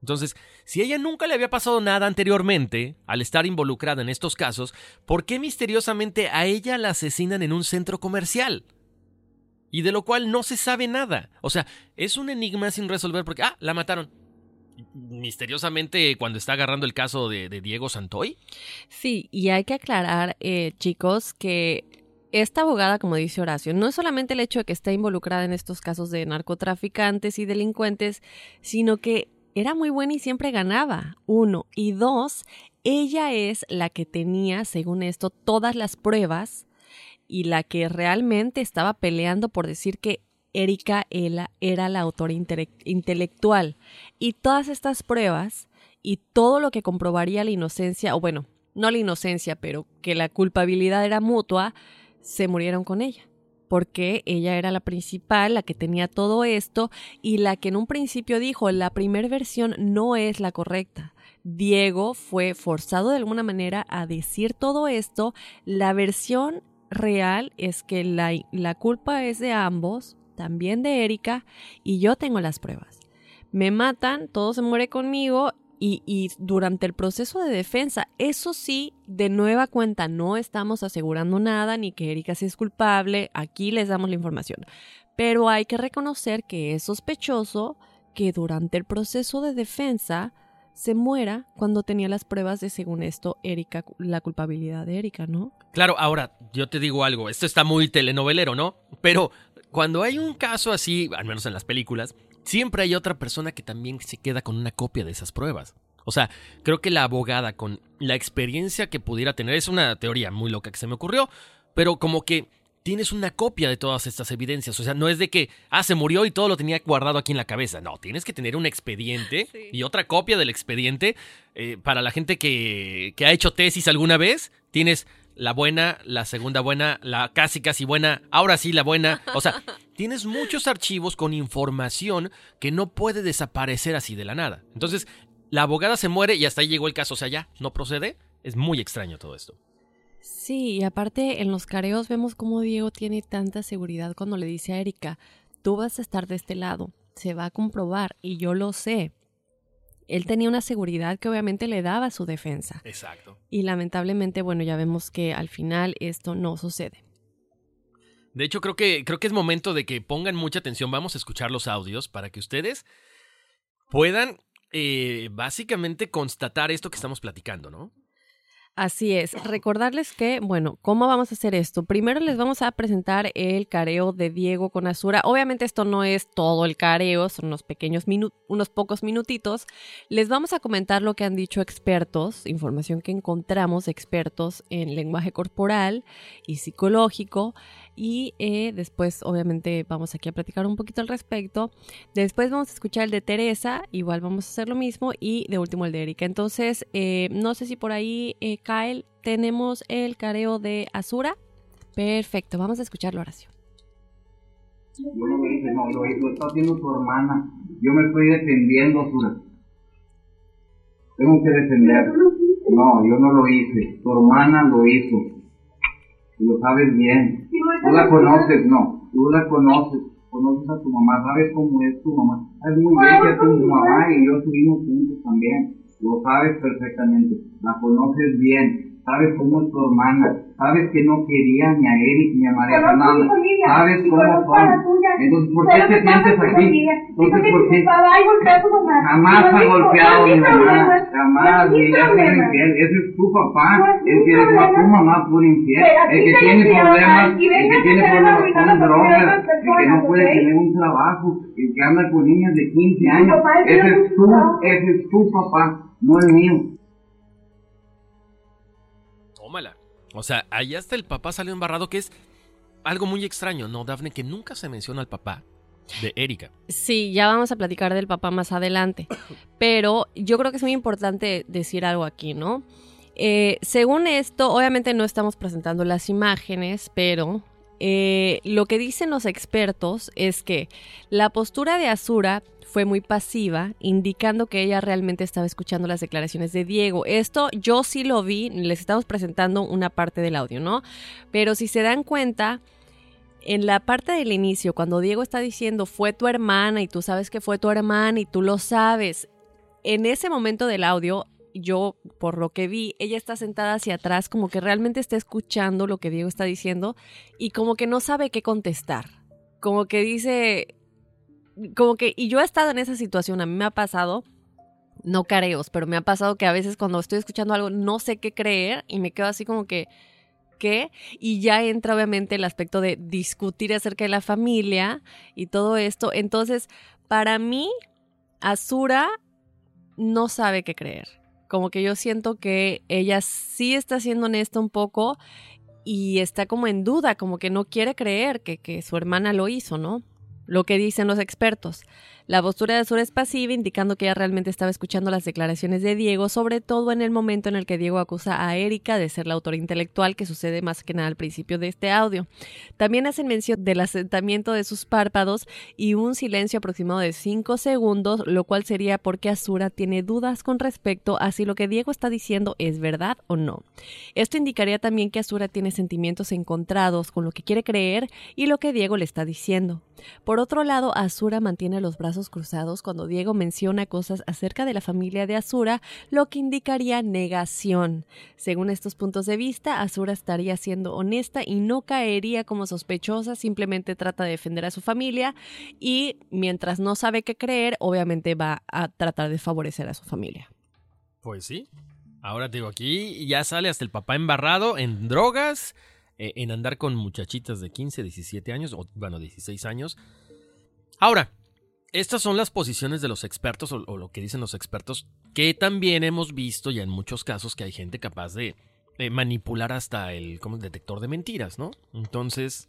Entonces, si a ella nunca le había pasado nada anteriormente al estar involucrada en estos casos, ¿por qué misteriosamente a ella la asesinan en un centro comercial? Y de lo cual no se sabe nada. O sea, es un enigma sin resolver porque, ah, la mataron. misteriosamente cuando está agarrando el caso de, Diego Santoy. Sí, y hay que aclarar, eh, chicos, que esta abogada, como dice Horacio, no es solamente el hecho de que esté involucrada en estos casos de narcotraficantes y delincuentes, sino que era muy buena y siempre ganaba, uno. Y dos, ella es la que tenía, según esto, todas las pruebas y la que realmente estaba peleando por decir que Erika Ela era la autora intele- intelectual. Y todas estas pruebas y todo lo que comprobaría la inocencia, o bueno, no la inocencia, pero que la culpabilidad era mutua, se murieron con ella. Porque ella era la principal, la que tenía todo esto y la que en un principio dijo, la primera versión no es la correcta. Diego fue forzado de alguna manera a decir todo esto. La versión real es que la, la culpa es de ambos, también de Erika, y yo tengo las pruebas. Me matan, todo se muere conmigo y, durante el proceso de defensa, eso sí, de nueva cuenta, no estamos asegurando nada ni que Erika sea culpable, aquí les damos la información. Pero hay que reconocer que es sospechoso que durante el proceso de defensa se muera cuando tenía las pruebas de, según esto, Erika, la culpabilidad de Erika, ¿no? Claro, ahora, yo te digo algo, esto está muy telenovelero, ¿no? Pero cuando hay un caso así, al menos en las películas, siempre hay otra persona que también se queda con una copia de esas pruebas. O sea, creo que la abogada con la experiencia que pudiera tener, es una teoría muy loca que se me ocurrió, pero como que tienes una copia de todas estas evidencias. O sea, no es de que, ah, se murió y todo lo tenía guardado aquí en la cabeza. No, tienes que tener un expediente sí. y otra copia del expediente. Eh, para la gente que, que ha hecho tesis alguna vez, tienes la buena, la segunda buena, la casi casi buena, ahora sí la buena. O sea, tienes muchos archivos con información que no puede desaparecer así de la nada. Entonces, la abogada se muere y hasta ahí llegó el caso. O sea, ya, no procede. Es muy extraño todo esto. Sí, y aparte en los careos vemos cómo Diego tiene tanta seguridad cuando le dice a Erika, tú vas a estar de este lado, se va a comprobar y yo lo sé. Él tenía una seguridad que obviamente le daba su defensa. Exacto. Y lamentablemente, bueno, ya vemos que al final esto no sucede. De hecho, creo que, creo que es momento de que pongan mucha atención. Vamos a escuchar los audios para que ustedes puedan eh, básicamente constatar esto que estamos platicando, ¿no? Así es. Recordarles que, bueno, ¿cómo vamos a hacer esto? Primero les vamos a presentar el careo de Diego con Azura. Obviamente esto no es todo el careo, son unos pequeños minutos, unos pocos minutitos. Les vamos a comentar lo que han dicho expertos, información que encontramos expertos en lenguaje corporal y psicológico. Y eh, después, obviamente, vamos aquí a platicar un poquito al respecto. Después vamos a escuchar el de Teresa, igual vamos a hacer lo mismo. Y de último el de Erika. Entonces, eh, no sé si por ahí, eh, Kyle, tenemos el careo de Azura. Perfecto, vamos a escucharlo, Horacio. Yo no lo hice, no, lo, lo está haciendo tu hermana. Yo me estoy defendiendo, Azura. Tengo que defender. No, yo no lo hice. Tu hermana lo hizo. Lo sabes bien. Tú la conoces, no. Tú la conoces. Conoces a tu mamá. Sabes cómo es tu mamá. Sabes muy bien que tu mamá y yo estuvimos juntos también. Lo sabes perfectamente. La conoces bien. Sabes cómo es tu hermana. Sabes que no quería ni a Eric ni a María Fernanda. Sabes cómo son. Entonces, ¿por qué te sientes aquí? Entonces, ¿por qué? Jamás ha golpeado a mi mamá. Jamás. Ni ella fue infiel. Ese es tu papá. El que dejó a tu mamá por infiel. El que tiene problemas. El que tiene problemas con drogas. El que no puede tener un trabajo. El que anda con niñas de 15 años. Ese es tu, ese es tu papá. No el mío. Tómala. O sea, ahí hasta el papá salió embarrado, que es algo muy extraño, ¿no, Dafne? Que nunca se menciona al papá de Erika. Sí, ya vamos a platicar del papá más adelante. Pero yo creo que es muy importante decir algo aquí, ¿no? Eh, según esto, obviamente no estamos presentando las imágenes, pero eh, lo que dicen los expertos es que la postura de Azura fue muy pasiva, indicando que ella realmente estaba escuchando las declaraciones de Diego. Esto yo sí lo vi, les estamos presentando una parte del audio, ¿no? Pero si se dan cuenta, en la parte del inicio, cuando Diego está diciendo fue tu hermana y tú sabes que fue tu hermana y tú lo sabes, en ese momento del audio, yo por lo que vi, ella está sentada hacia atrás, como que realmente está escuchando lo que Diego está diciendo y como que no sabe qué contestar. Como que dice, como que, y yo he estado en esa situación, a mí me ha pasado no careos, pero me ha pasado que a veces cuando estoy escuchando algo no sé qué creer y me quedo así como que, ¿qué? Y ya entra obviamente el aspecto de discutir acerca de la familia y todo esto. Entonces, para mí, Azura no sabe qué creer. Como que yo siento que ella sí está siendo honesta un poco y está como en duda, como que no quiere creer que, que su hermana lo hizo, ¿no? Lo que dicen los expertos. La postura de Azura es pasiva, indicando que ella realmente estaba escuchando las declaraciones de Diego, sobre todo en el momento en el que Diego acusa a Erika de ser la autora intelectual, que sucede más que nada al principio de este audio. También hacen mención del asentamiento de sus párpados y un silencio aproximado de 5 segundos, lo cual sería porque Azura tiene dudas con respecto a si lo que Diego está diciendo es verdad o no. Esto indicaría también que Azura tiene sentimientos encontrados con lo que quiere creer y lo que Diego le está diciendo. Por otro lado, Azura mantiene los brazos cruzados cuando Diego menciona cosas acerca de la familia de Azura, lo que indicaría negación. Según estos puntos de vista, Azura estaría siendo honesta y no caería como sospechosa, simplemente trata de defender a su familia y mientras no sabe qué creer, obviamente va a tratar de favorecer a su familia. Pues sí. Ahora te digo, aquí ya sale hasta el papá embarrado en drogas, eh, en andar con muchachitas de 15, 17 años, o bueno, 16 años. Ahora, estas son las posiciones de los expertos o, lo que dicen los expertos, que también hemos visto ya en muchos casos que hay gente capaz de, manipular hasta el, como detector de mentiras, ¿no? Entonces...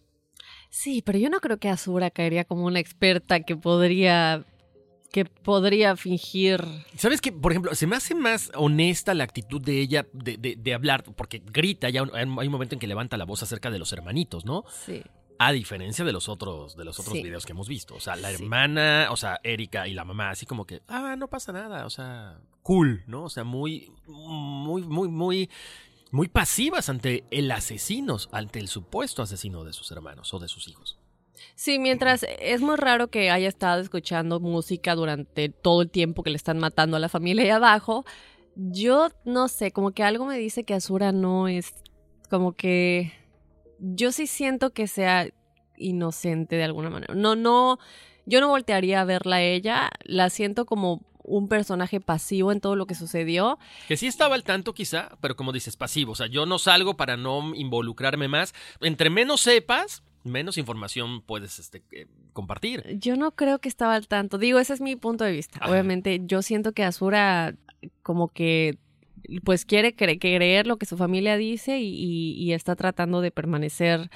Sí, pero yo no creo que Azura caería como una experta que podría que podría fingir. ¿Sabes qué? Por ejemplo, se me hace más honesta la actitud de ella de, de, hablar, porque grita, ya hay un momento en que levanta la voz acerca de los hermanitos, ¿no? Sí. A diferencia de los otros, de los otros videos que hemos visto. O sea, la hermana, o sea, Erika y la mamá, así como que, ah, no pasa nada. O sea, cool, ¿no? O sea, muy, muy, muy, muy, muy pasivas ante el asesino, ante el supuesto asesino de sus hermanos o de sus hijos. Sí, mientras es muy raro que haya estado escuchando música durante todo el tiempo que le están matando a la familia ahí abajo, yo no sé, como que algo me dice que Azura no es como que yo sí siento que sea inocente de alguna manera. No, no, yo no voltearía a verla a ella, la siento como un personaje pasivo en todo lo que sucedió. Que sí estaba al tanto quizá, pero como dices, pasivo. O sea, yo no salgo para no involucrarme más. Entre menos sepas, menos información puedes este, eh, compartir. Yo no creo que estaba al tanto. Digo, ese es mi punto de vista. Obviamente, yo siento que Azura como que pues quiere creer lo que su familia dice y, está tratando de permanecer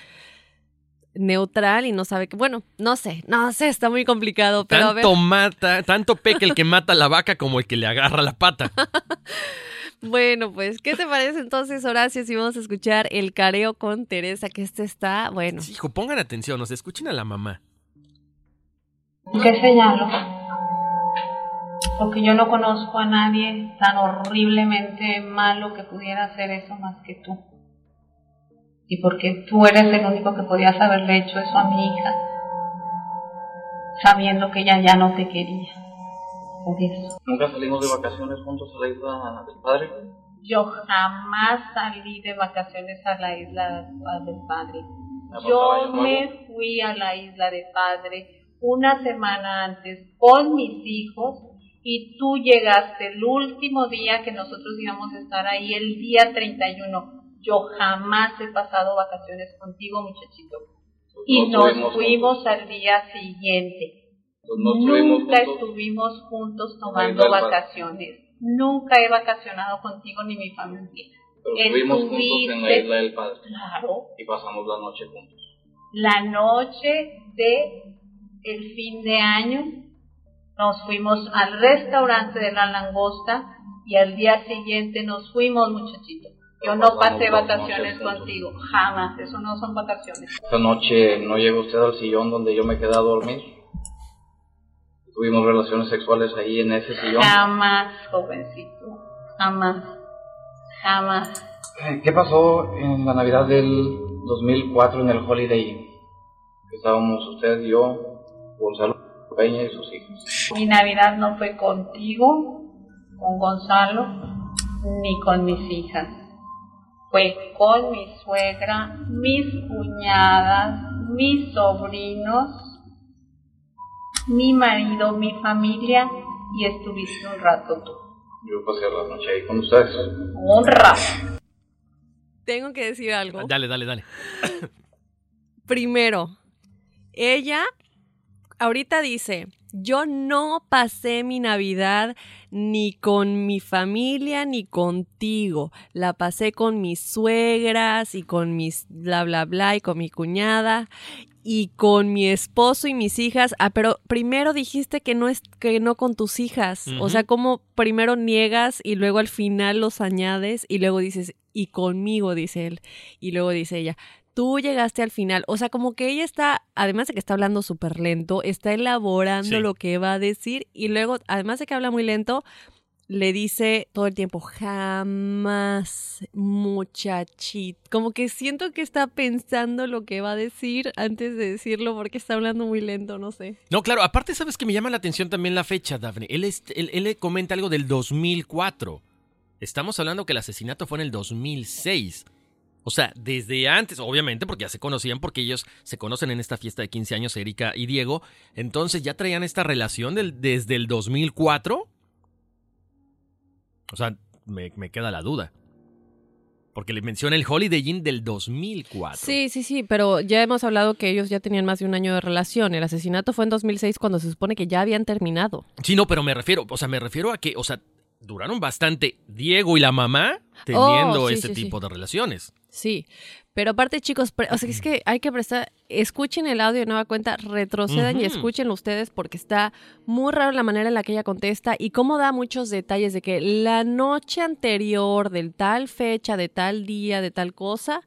neutral y no sabe que, bueno, no sé, no sé, está muy complicado, pero tanto mata, tanto peca el que mata a la vaca como el que le agarra la pata. bueno, pues, ¿qué te parece entonces, Horacio, si vamos a escuchar el careo con Teresa, que este está, bueno. hijo, pongan atención, nos escuchen a la mamá. ¿Qué señalo? Porque yo no conozco a nadie tan horriblemente malo que pudiera hacer eso más que tú. Y porque tú eres el único que podías haberle hecho eso a mi hija, sabiendo que ella ya no te quería. Por eso. ¿Nunca salimos de vacaciones juntos a la isla del padre? Yo jamás salí de vacaciones a la isla del padre. Yo me fui a la isla del padre una semana antes con mis hijos y tú llegaste el último día que nosotros íbamos a estar ahí, el día 31. Yo jamás he pasado vacaciones contigo, muchachito. y nos fuimos al día siguiente. Pues Nunca estuvimos juntos tomando vacaciones. Nunca he vacacionado contigo ni mi familia. Pero estuvimos juntos en la isla del Padre. Claro. Y pasamos la noche juntos. La noche de el fin de año nos fuimos al restaurante de la langosta y al día siguiente nos fuimos, muchachito. Yo no pasé vacaciones contigo, jamás, eso no son vacaciones. Esta noche no llegó usted al sillón donde yo me quedé a dormir. Tuvimos relaciones sexuales ahí en ese sillón. Jamás, jovencito, jamás, jamás. ¿Qué pasó en la Navidad del 2004 en el Holiday? Estábamos usted, yo, Gonzalo Peña y sus hijos. Mi Navidad no fue contigo, con Gonzalo, ni con mis hijas. Fue con mi suegra, mis cuñadas, mis sobrinos, mi marido, mi familia y estuviste un rato tú. Yo pasé la noche ahí con ustedes. Honra. Tengo que decir algo. Dale, dale, dale. Primero, ella ahorita dice, yo no pasé mi Navidad ni con mi familia ni contigo. La pasé con mis suegras y con mis bla bla bla y con mi cuñada y con mi esposo y mis hijas. Ah, pero primero dijiste que no es que no con tus hijas. O sea, como primero niegas y luego al final los añades y luego dices y conmigo dice él y luego dice ella tú llegaste al final. O sea, como que ella está, además de que está hablando súper lento, está elaborando Sí. lo que va a decir y luego, además de que habla muy lento, le dice todo el tiempo, jamás, muchachito. Como que siento que está pensando lo que va a decir antes de decirlo porque está hablando muy lento, no sé. No, claro, aparte sabes que me llama la atención también la fecha, Daphne. Él, es- él, él le comenta algo del 2004. Estamos hablando que el asesinato fue en el 2006. O sea, desde antes, obviamente, porque ya se conocían, porque ellos se conocen en esta fiesta de 15 años, Erika y Diego. Entonces ya traían esta relación del- desde el 2004. O sea, me, me queda la duda. Porque le menciona el Holiday Inn del 2004. Sí, sí, sí, pero ya hemos hablado que ellos ya tenían más de un año de relación. El asesinato fue en 2006 cuando se supone que ya habían terminado. Sí, no, pero me refiero, o sea, me refiero a que, o sea, duraron bastante Diego y la mamá teniendo Oh, sí, ese sí, sí. tipo de relaciones. Sí, pero aparte chicos, o sea, es que hay que prestar, escuchen el audio de nueva cuenta, retrocedan y escúchenlo ustedes porque está muy raro la manera en la que ella contesta y cómo da muchos detalles de que la noche anterior del tal fecha, de tal día, de tal cosa,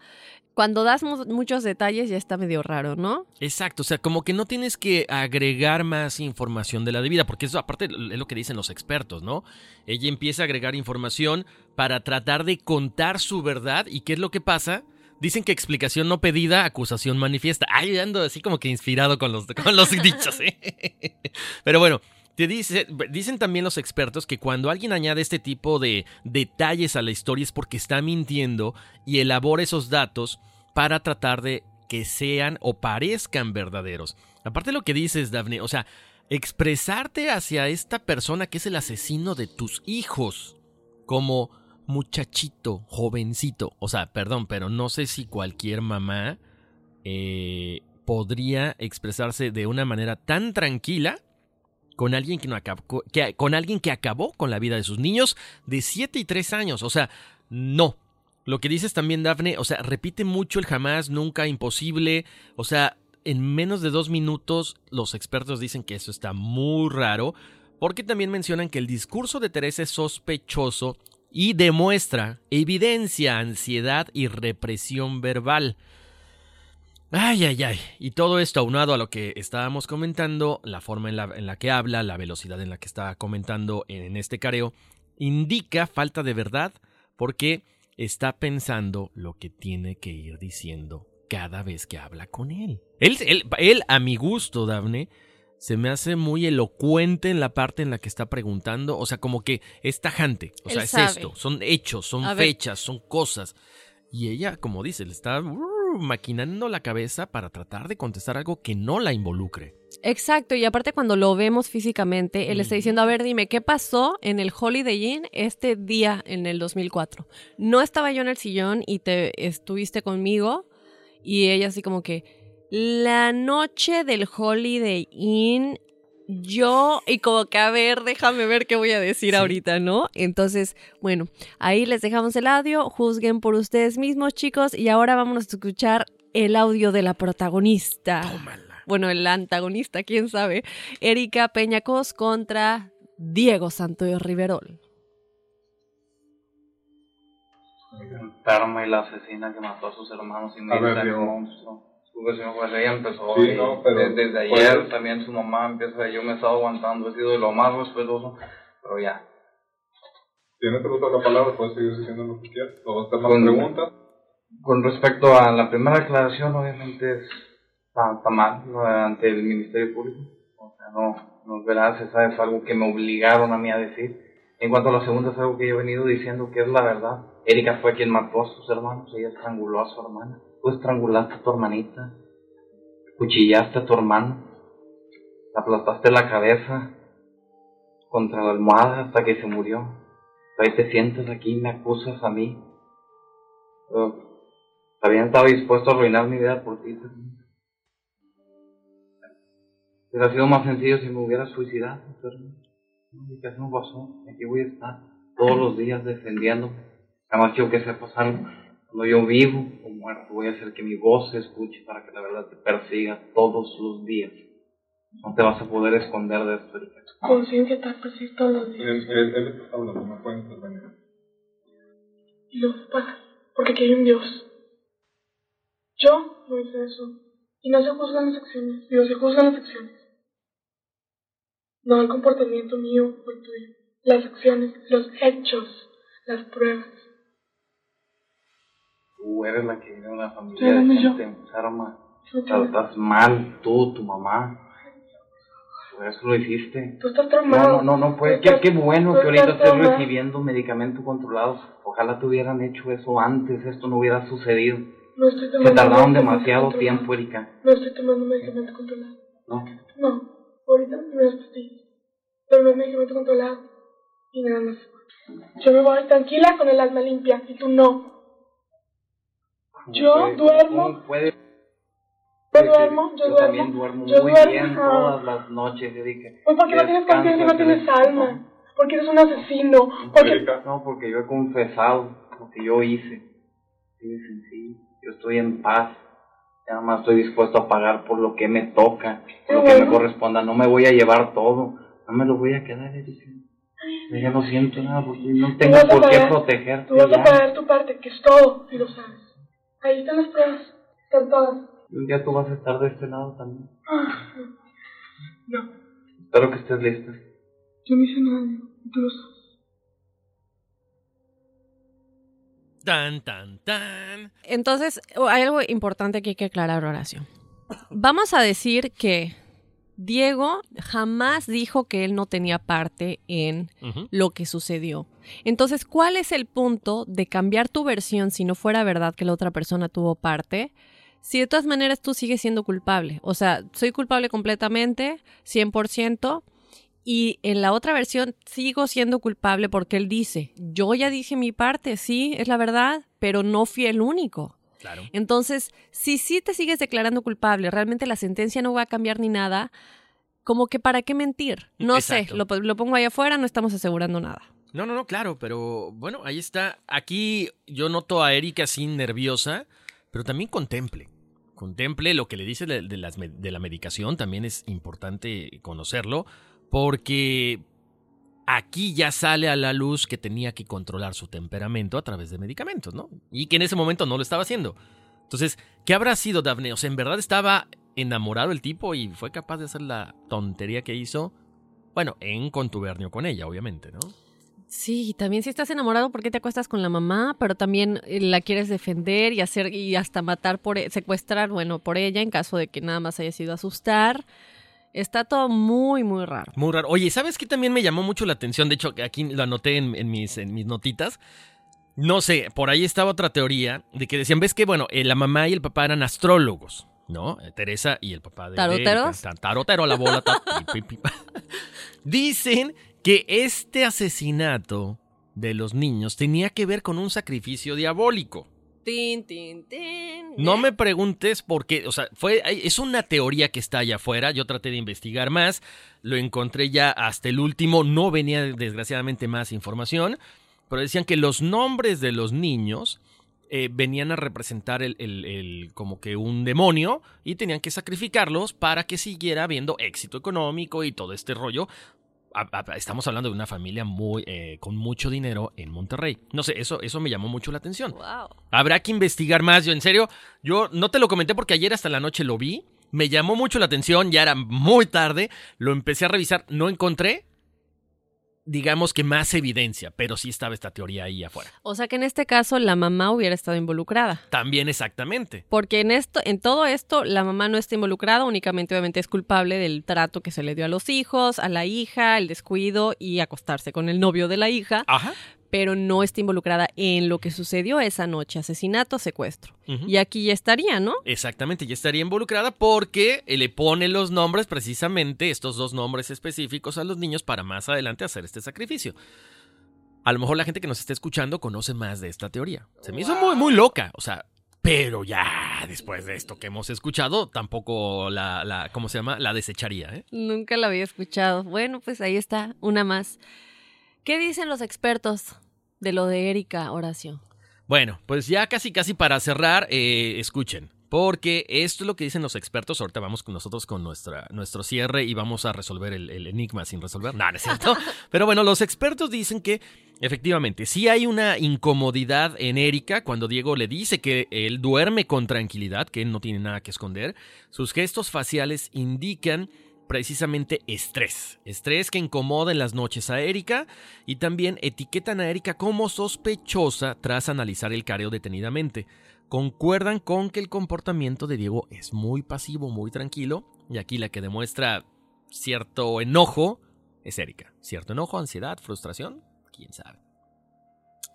cuando das mu- muchos detalles ya está medio raro, ¿no? Exacto, o sea, como que no tienes que agregar más información de la debida, porque eso aparte es lo que dicen los expertos, ¿no? Ella empieza a agregar información para tratar de contar su verdad y qué es lo que pasa. Dicen que explicación no pedida, acusación manifiesta. Ay, ando así como que inspirado con los, con los dichos, ¿eh? Pero bueno, te dice, dicen también los expertos que cuando alguien añade este tipo de detalles a la historia es porque está mintiendo y elabora esos datos para tratar de que sean o parezcan verdaderos. Aparte de lo que dices, Daphne, o sea, expresarte hacia esta persona que es el asesino de tus hijos como muchachito, jovencito. O sea, perdón, pero no sé si cualquier mamá eh, podría expresarse de una manera tan tranquila con alguien que no acabó, que, con alguien que acabó con la vida de sus niños de 7 y 3 años. O sea, no. Lo que dices también, Dafne, o sea, repite mucho el jamás, nunca, imposible. O sea, en menos de dos minutos los expertos dicen que eso está muy raro, porque también mencionan que el discurso de Teresa es sospechoso y demuestra, evidencia ansiedad y represión verbal. Ay, ay, ay. Y todo esto aunado a lo que estábamos comentando, la forma en la, en la que habla, la velocidad en la que está comentando en, en este careo, indica falta de verdad porque está pensando lo que tiene que ir diciendo cada vez que habla con él. Él, él, él a mi gusto, Dafne, se me hace muy elocuente en la parte en la que está preguntando, o sea, como que es tajante, o sea, es sabe. esto, son hechos, son A ver. fechas, son cosas. Y ella, como dice, le está maquinando la cabeza para tratar de contestar algo que no la involucre. Exacto, y aparte cuando lo vemos físicamente, él está diciendo, a ver, dime, ¿qué pasó en el Holiday Inn este día en el 2004? No estaba yo en el sillón y te estuviste conmigo y ella así como que, la noche del Holiday Inn, yo, y como que, a ver, déjame ver qué voy a decir ahorita, ¿no? Entonces, bueno, ahí les dejamos el audio, juzguen por ustedes mismos, chicos, y ahora vamos a escuchar el audio de la protagonista. Bueno, el antagonista, quién sabe. Erika Peñacos contra Diego Santoyo Riverol. y la asesina que mató a sus hermanos y me el monstruo. Vecino pues ella empezó Sí, y no, pero- de- desde pues- ayer también su mamá empieza, yo me he estado aguantando, he sido de lo más respetuoso, pero ya. Tienes el uso de la palabra, puedes seguir diciendo lo que quieras. O hacer más Con- preguntas. Con respecto a la primera aclaración, obviamente es, está, está mal ¿no? ante el Ministerio Público. O sea, no, no es verdad, esa es algo que me obligaron a mí a decir. En cuanto a la segunda, es algo que yo he venido diciendo que es la verdad. Erika fue quien mató a sus hermanos, ella estranguló a su hermana. Estrangulaste a tu hermanita, cuchillaste a tu hermano, aplastaste la cabeza contra la almohada hasta que se murió. Ahí te sientas aquí y me acusas a mí. Pero, habían estado dispuesto a arruinar mi vida por ti. Hubiera sido más sencillo si me hubiera suicidado, pero no, pasó. Aquí voy a estar todos los días defendiéndome. Además quiero que sepas algo. Cuando yo vivo o muerto, voy a hacer que mi voz se escuche para que la verdad te persiga todos los días. No te vas a poder esconder de esto. Conciencia te persigue todos los días. Él, él, él está hablando, no puede intervenir. Y lo pagas, porque aquí hay un Dios. Yo no hice eso. Y no se juzgan las acciones, Dios se juzgan las acciones. No el comportamiento mío o el tuyo. Las acciones, los hechos, las pruebas. Tú eres la que vive en una familia de yo. gente enferma. Te- Estás mal, tú, tu mamá. Por eso lo hiciste. Tú estás traumado. No, no, no, no Qué, bueno que ahorita estés traumado. recibiendo medicamentos controlados. Ojalá te hubieran hecho eso antes, esto no hubiera sucedido. No estoy Se tomando tardaron medicamento demasiado controlado. tiempo, Erika. No estoy tomando medicamento controlado. No. No, ahorita me das pastillas. Pero no es medicamento controlado. Y nada más. Yo me voy tranquila con el alma limpia y tú no. Yo duermo. ¿Cómo puede? Yo duermo, yo, Yo duermo. también duermo yo muy duermo, bien ajá. todas las noches, Erika. Pues porque no tienes conciencia y no tienes alma. Porque eres un asesino. Porque No, porque yo he confesado lo que yo hice. Así de sencillo. Yo estoy en paz. Nada más estoy dispuesto a pagar por lo que me toca, por lo que me corresponda. No me voy a llevar todo. No me lo voy a quedar, Erika. Yo ya no siento nada porque no tengo por qué protegerte. Tú vas a ya. pagar tu parte, que es todo, si lo sabes. Ahí están las pruebas. Están todas. Y un día tú vas a estar de este lado también. Ah, No, Espero que estés lista. yo no hice nada, tú lo sabes. Tan, tan, tan. Entonces, hay algo importante que hay que aclarar, Horacio. Vamos a decir que Diego jamás dijo que él no tenía parte en lo que sucedió. Entonces, ¿cuál es el punto de cambiar tu versión si no fuera verdad que la otra persona tuvo parte? Si de todas maneras tú sigues siendo culpable. O sea, soy culpable completamente, 100%. Y en la otra versión sigo siendo culpable porque él dice, yo ya dije mi parte, sí, es la verdad, pero no fui el único. Claro. Entonces, si sí te sigues declarando culpable, realmente la sentencia no va a cambiar ni nada, como que para qué mentir. No Exacto. sé, lo, lo pongo ahí afuera, no estamos asegurando nada. No, no, no, claro, pero bueno, ahí está. Aquí yo noto a Erika así nerviosa, pero también contemple. Contemple lo que le dice de, de las me- de la medicación, también es importante conocerlo, porque aquí ya sale a la luz que tenía que controlar su temperamento a través de medicamentos, ¿no? Y que en ese momento no lo estaba haciendo. Entonces, ¿qué habrá sido Daphne? O sea, ¿en verdad estaba enamorado el tipo y fue capaz de hacer la tontería que hizo? Bueno, en contubernio con ella, obviamente, ¿no? Sí, también si estás enamorado, ¿por qué te acuestas con la mamá? Pero también eh, la quieres defender y hacer y hasta matar por e- secuestrar, bueno, por ella en caso de que nada más haya sido asustar. Está todo muy muy raro. Muy raro. Oye, ¿sabes qué también me llamó mucho la atención? De hecho, aquí lo anoté en, en mis, en mis notitas. No sé, por ahí estaba otra teoría de que decían, ves que, bueno, eh, la mamá y el papá eran astrólogos, ¿no? Eh, Teresa y el papá de... ¿Taroteros? de- tan- tarotero, la bola. ta- pi, pi, pi. Dicen que este asesinato de los niños tenía que ver con un sacrificio diabólico. Tin, tin, tin. No me preguntes por qué, o sea, fue, es una teoría que está allá afuera, yo traté de investigar más, lo encontré ya hasta el último, no venía desgraciadamente más información, pero decían que los nombres de los niños eh, venían a representar el, el- el- como que un demonio y tenían que sacrificarlos para que siguiera habiendo éxito económico y todo este rollo. A- a- Estamos hablando de una familia muy eh, con mucho dinero en Monterrey. No sé, eso, eso me llamó mucho la atención. Wow. Habrá que investigar más. Yo, en serio, yo no te lo comenté porque ayer hasta la noche lo vi. Me llamó mucho la atención, ya era muy tarde. Lo empecé a revisar, no encontré, digamos que más evidencia, pero sí estaba esta teoría ahí afuera. O sea que en este caso la mamá hubiera estado involucrada. También exactamente. Porque en esto, en todo esto, la mamá no está involucrada, únicamente obviamente es culpable del trato que se le dio a los hijos, a la hija, el descuido y acostarse con el novio de la hija, Ajá. Pero no está involucrada en lo que sucedió esa noche, asesinato, secuestro. Y aquí ya estaría, ¿no? Exactamente, ya estaría involucrada porque le pone los nombres, precisamente estos dos nombres específicos a los niños para más adelante hacer este sacrificio. a lo mejor la gente que nos está escuchando conoce más de esta teoría. Se me hizo muy, muy loca. O sea, pero ya después de esto que hemos escuchado, tampoco la, la ¿cómo se llama? La desecharía, ¿eh? Nunca la había escuchado. Bueno, pues ahí está, una más. ¿Qué dicen los expertos de lo de Erika, Horacio? Bueno, pues ya casi casi para cerrar, eh, escuchen. Porque esto es lo que dicen los expertos. Ahorita vamos con nosotros con nuestra, nuestro cierre y vamos a resolver el, el enigma sin resolver. No, no es cierto. Pero bueno, los expertos dicen que efectivamente sí hay una incomodidad en Erika cuando Diego le dice que él duerme con tranquilidad, que él no tiene nada que esconder. Sus gestos faciales indican precisamente estrés. Estrés que incomoda en las noches a Erika y también etiquetan a Erika como sospechosa tras analizar el careo detenidamente. Concuerdan con que el comportamiento de Diego es muy pasivo, muy tranquilo, y aquí la que demuestra cierto enojo es Erika. Cierto enojo, ansiedad, frustración, quién sabe.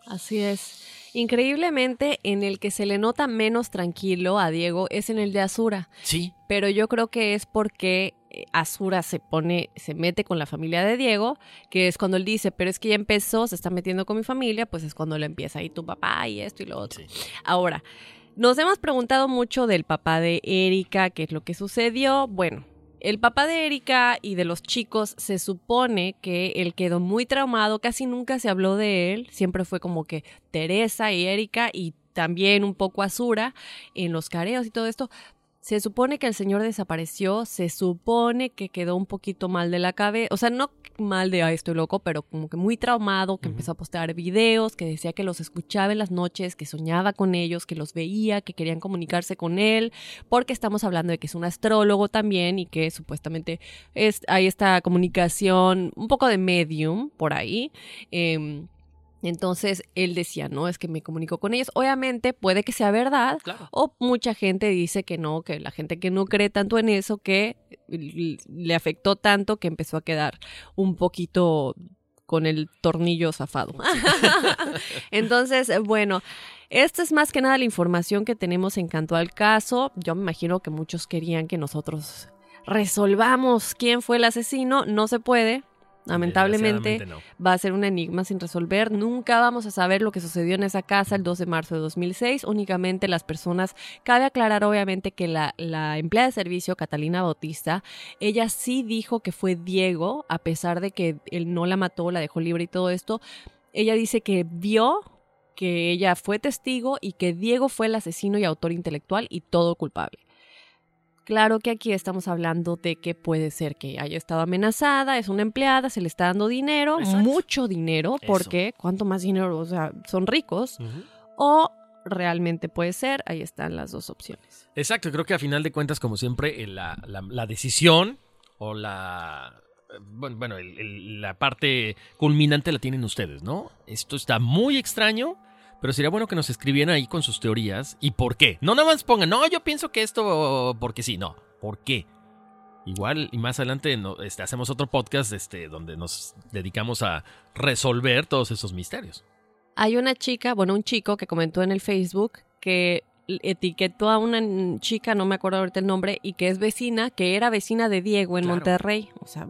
Así es. Increíblemente, en el que se le nota menos tranquilo a Diego es en el de Azura. Sí. Pero yo creo que es porque Azura se pone, se mete con la familia de Diego, que es cuando él dice, pero es que ya empezó, se está metiendo con mi familia, pues es cuando le empieza ahí tu papá y esto y lo otro. Ahora, nos hemos preguntado mucho del papá de Erika, qué es lo que sucedió. Bueno, el papá de Erika y de los chicos se supone que él quedó muy traumado, casi nunca se habló de él, siempre fue como que Teresa y Erika y también un poco Azura en los careos y todo esto, se supone que el señor desapareció, se supone que quedó un poquito mal de la cabeza, o sea, no mal de, ay, estoy loco, pero como que muy traumado, que empezó a postear videos, que decía que los escuchaba en las noches, que soñaba con ellos, que los veía, que querían comunicarse con él, porque estamos hablando de que es un astrólogo también y que supuestamente es, hay esta comunicación, un poco de medium por ahí. Eh, entonces él decía, no, es que me comunico con ellos. Obviamente puede que sea verdad o mucha gente dice que no, que la gente que no cree tanto en eso, que le afectó tanto que empezó a quedar un poquito con el tornillo zafado. Entonces, bueno, esta es más que nada la información que tenemos en cuanto al caso. Yo me imagino que muchos querían que nosotros resolvamos quién fue el asesino. No se puede, Lamentablemente va a ser un enigma sin resolver. Nunca vamos a saber lo que sucedió en esa casa el 2 de marzo de 2006. Únicamente las personas, cabe aclarar obviamente que la, la empleada de servicio, Catalina Bautista, ella sí dijo que fue Diego, a pesar de que él no la mató, la dejó libre y todo esto. Ella dice que vio que ella fue testigo y que Diego fue el asesino y autor intelectual y todo culpable. Claro que aquí estamos hablando de que puede ser que haya estado amenazada, es una empleada, se le está dando dinero, mucho dinero, porque cuánto más dinero, o sea, son ricos, o realmente puede ser, ahí están las dos opciones. Exacto, creo que a final de cuentas, como siempre, la, la, decisión o la... Bueno, la parte culminante la tienen ustedes, ¿no? Esto está muy extraño pero sería bueno que nos escribieran ahí con sus teorías y por qué. No nada más pongan, no, yo pienso que esto porque sí, no, ¿por qué? Igual y más adelante este, hacemos otro podcast este, donde nos dedicamos a resolver todos esos misterios. Hay una chica, bueno, un chico que comentó en el Facebook que etiquetó a una chica, no me acuerdo ahorita el nombre, y que es vecina, que era vecina de Diego en Monterrey. O sea,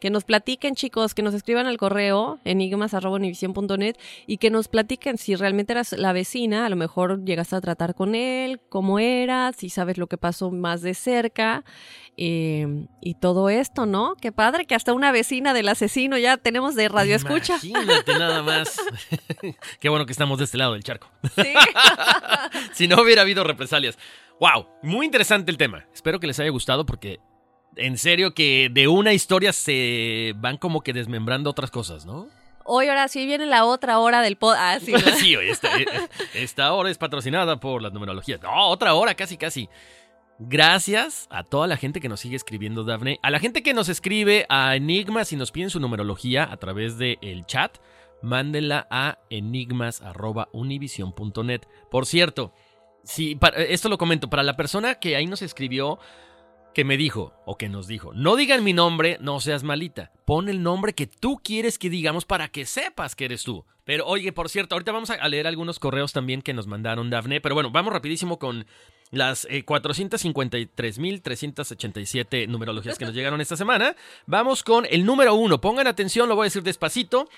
que nos platiquen, chicos, que nos escriban al correo enigmas.univision.net y que nos platiquen si realmente eras la vecina, a lo mejor llegaste a tratar con él, cómo era, si sabes lo que pasó más de cerca em, y todo esto, ¿no? Qué padre que hasta una vecina del asesino ya tenemos de radio escucha. Imagínate nada más. Qué bueno que estamos de este lado del charco. Sí. si no hubiera habido represalias. Wow, muy interesante el tema. Espero que les haya gustado porque en serio que de una historia se van como que desmembrando otras cosas, ¿no? Hoy, ahora sí viene la otra hora del pod. Ah, sí. sí, esta, eh, esta hora es patrocinada por las numerologías. No, otra hora, casi, casi. Gracias a toda la gente que nos sigue escribiendo, Dafne. A la gente que nos escribe a Enigmas y nos piden su numerología a través del el chat, mándenla a enigmas.univision.net. Por cierto, sí, esto lo comento, para la persona que ahí nos escribió, que me dijo o que nos dijo, no digan mi nombre, no seas malita, pon el nombre que tú quieres que digamos para que sepas que eres tú. Pero oye, por cierto, ahorita vamos a leer algunos correos también que nos mandaron Dafne, pero bueno, vamos rapidísimo con las eh, 453.387 numerologías que nos llegaron esta semana. Vamos con el número uno, pongan atención, lo voy a decir despacito.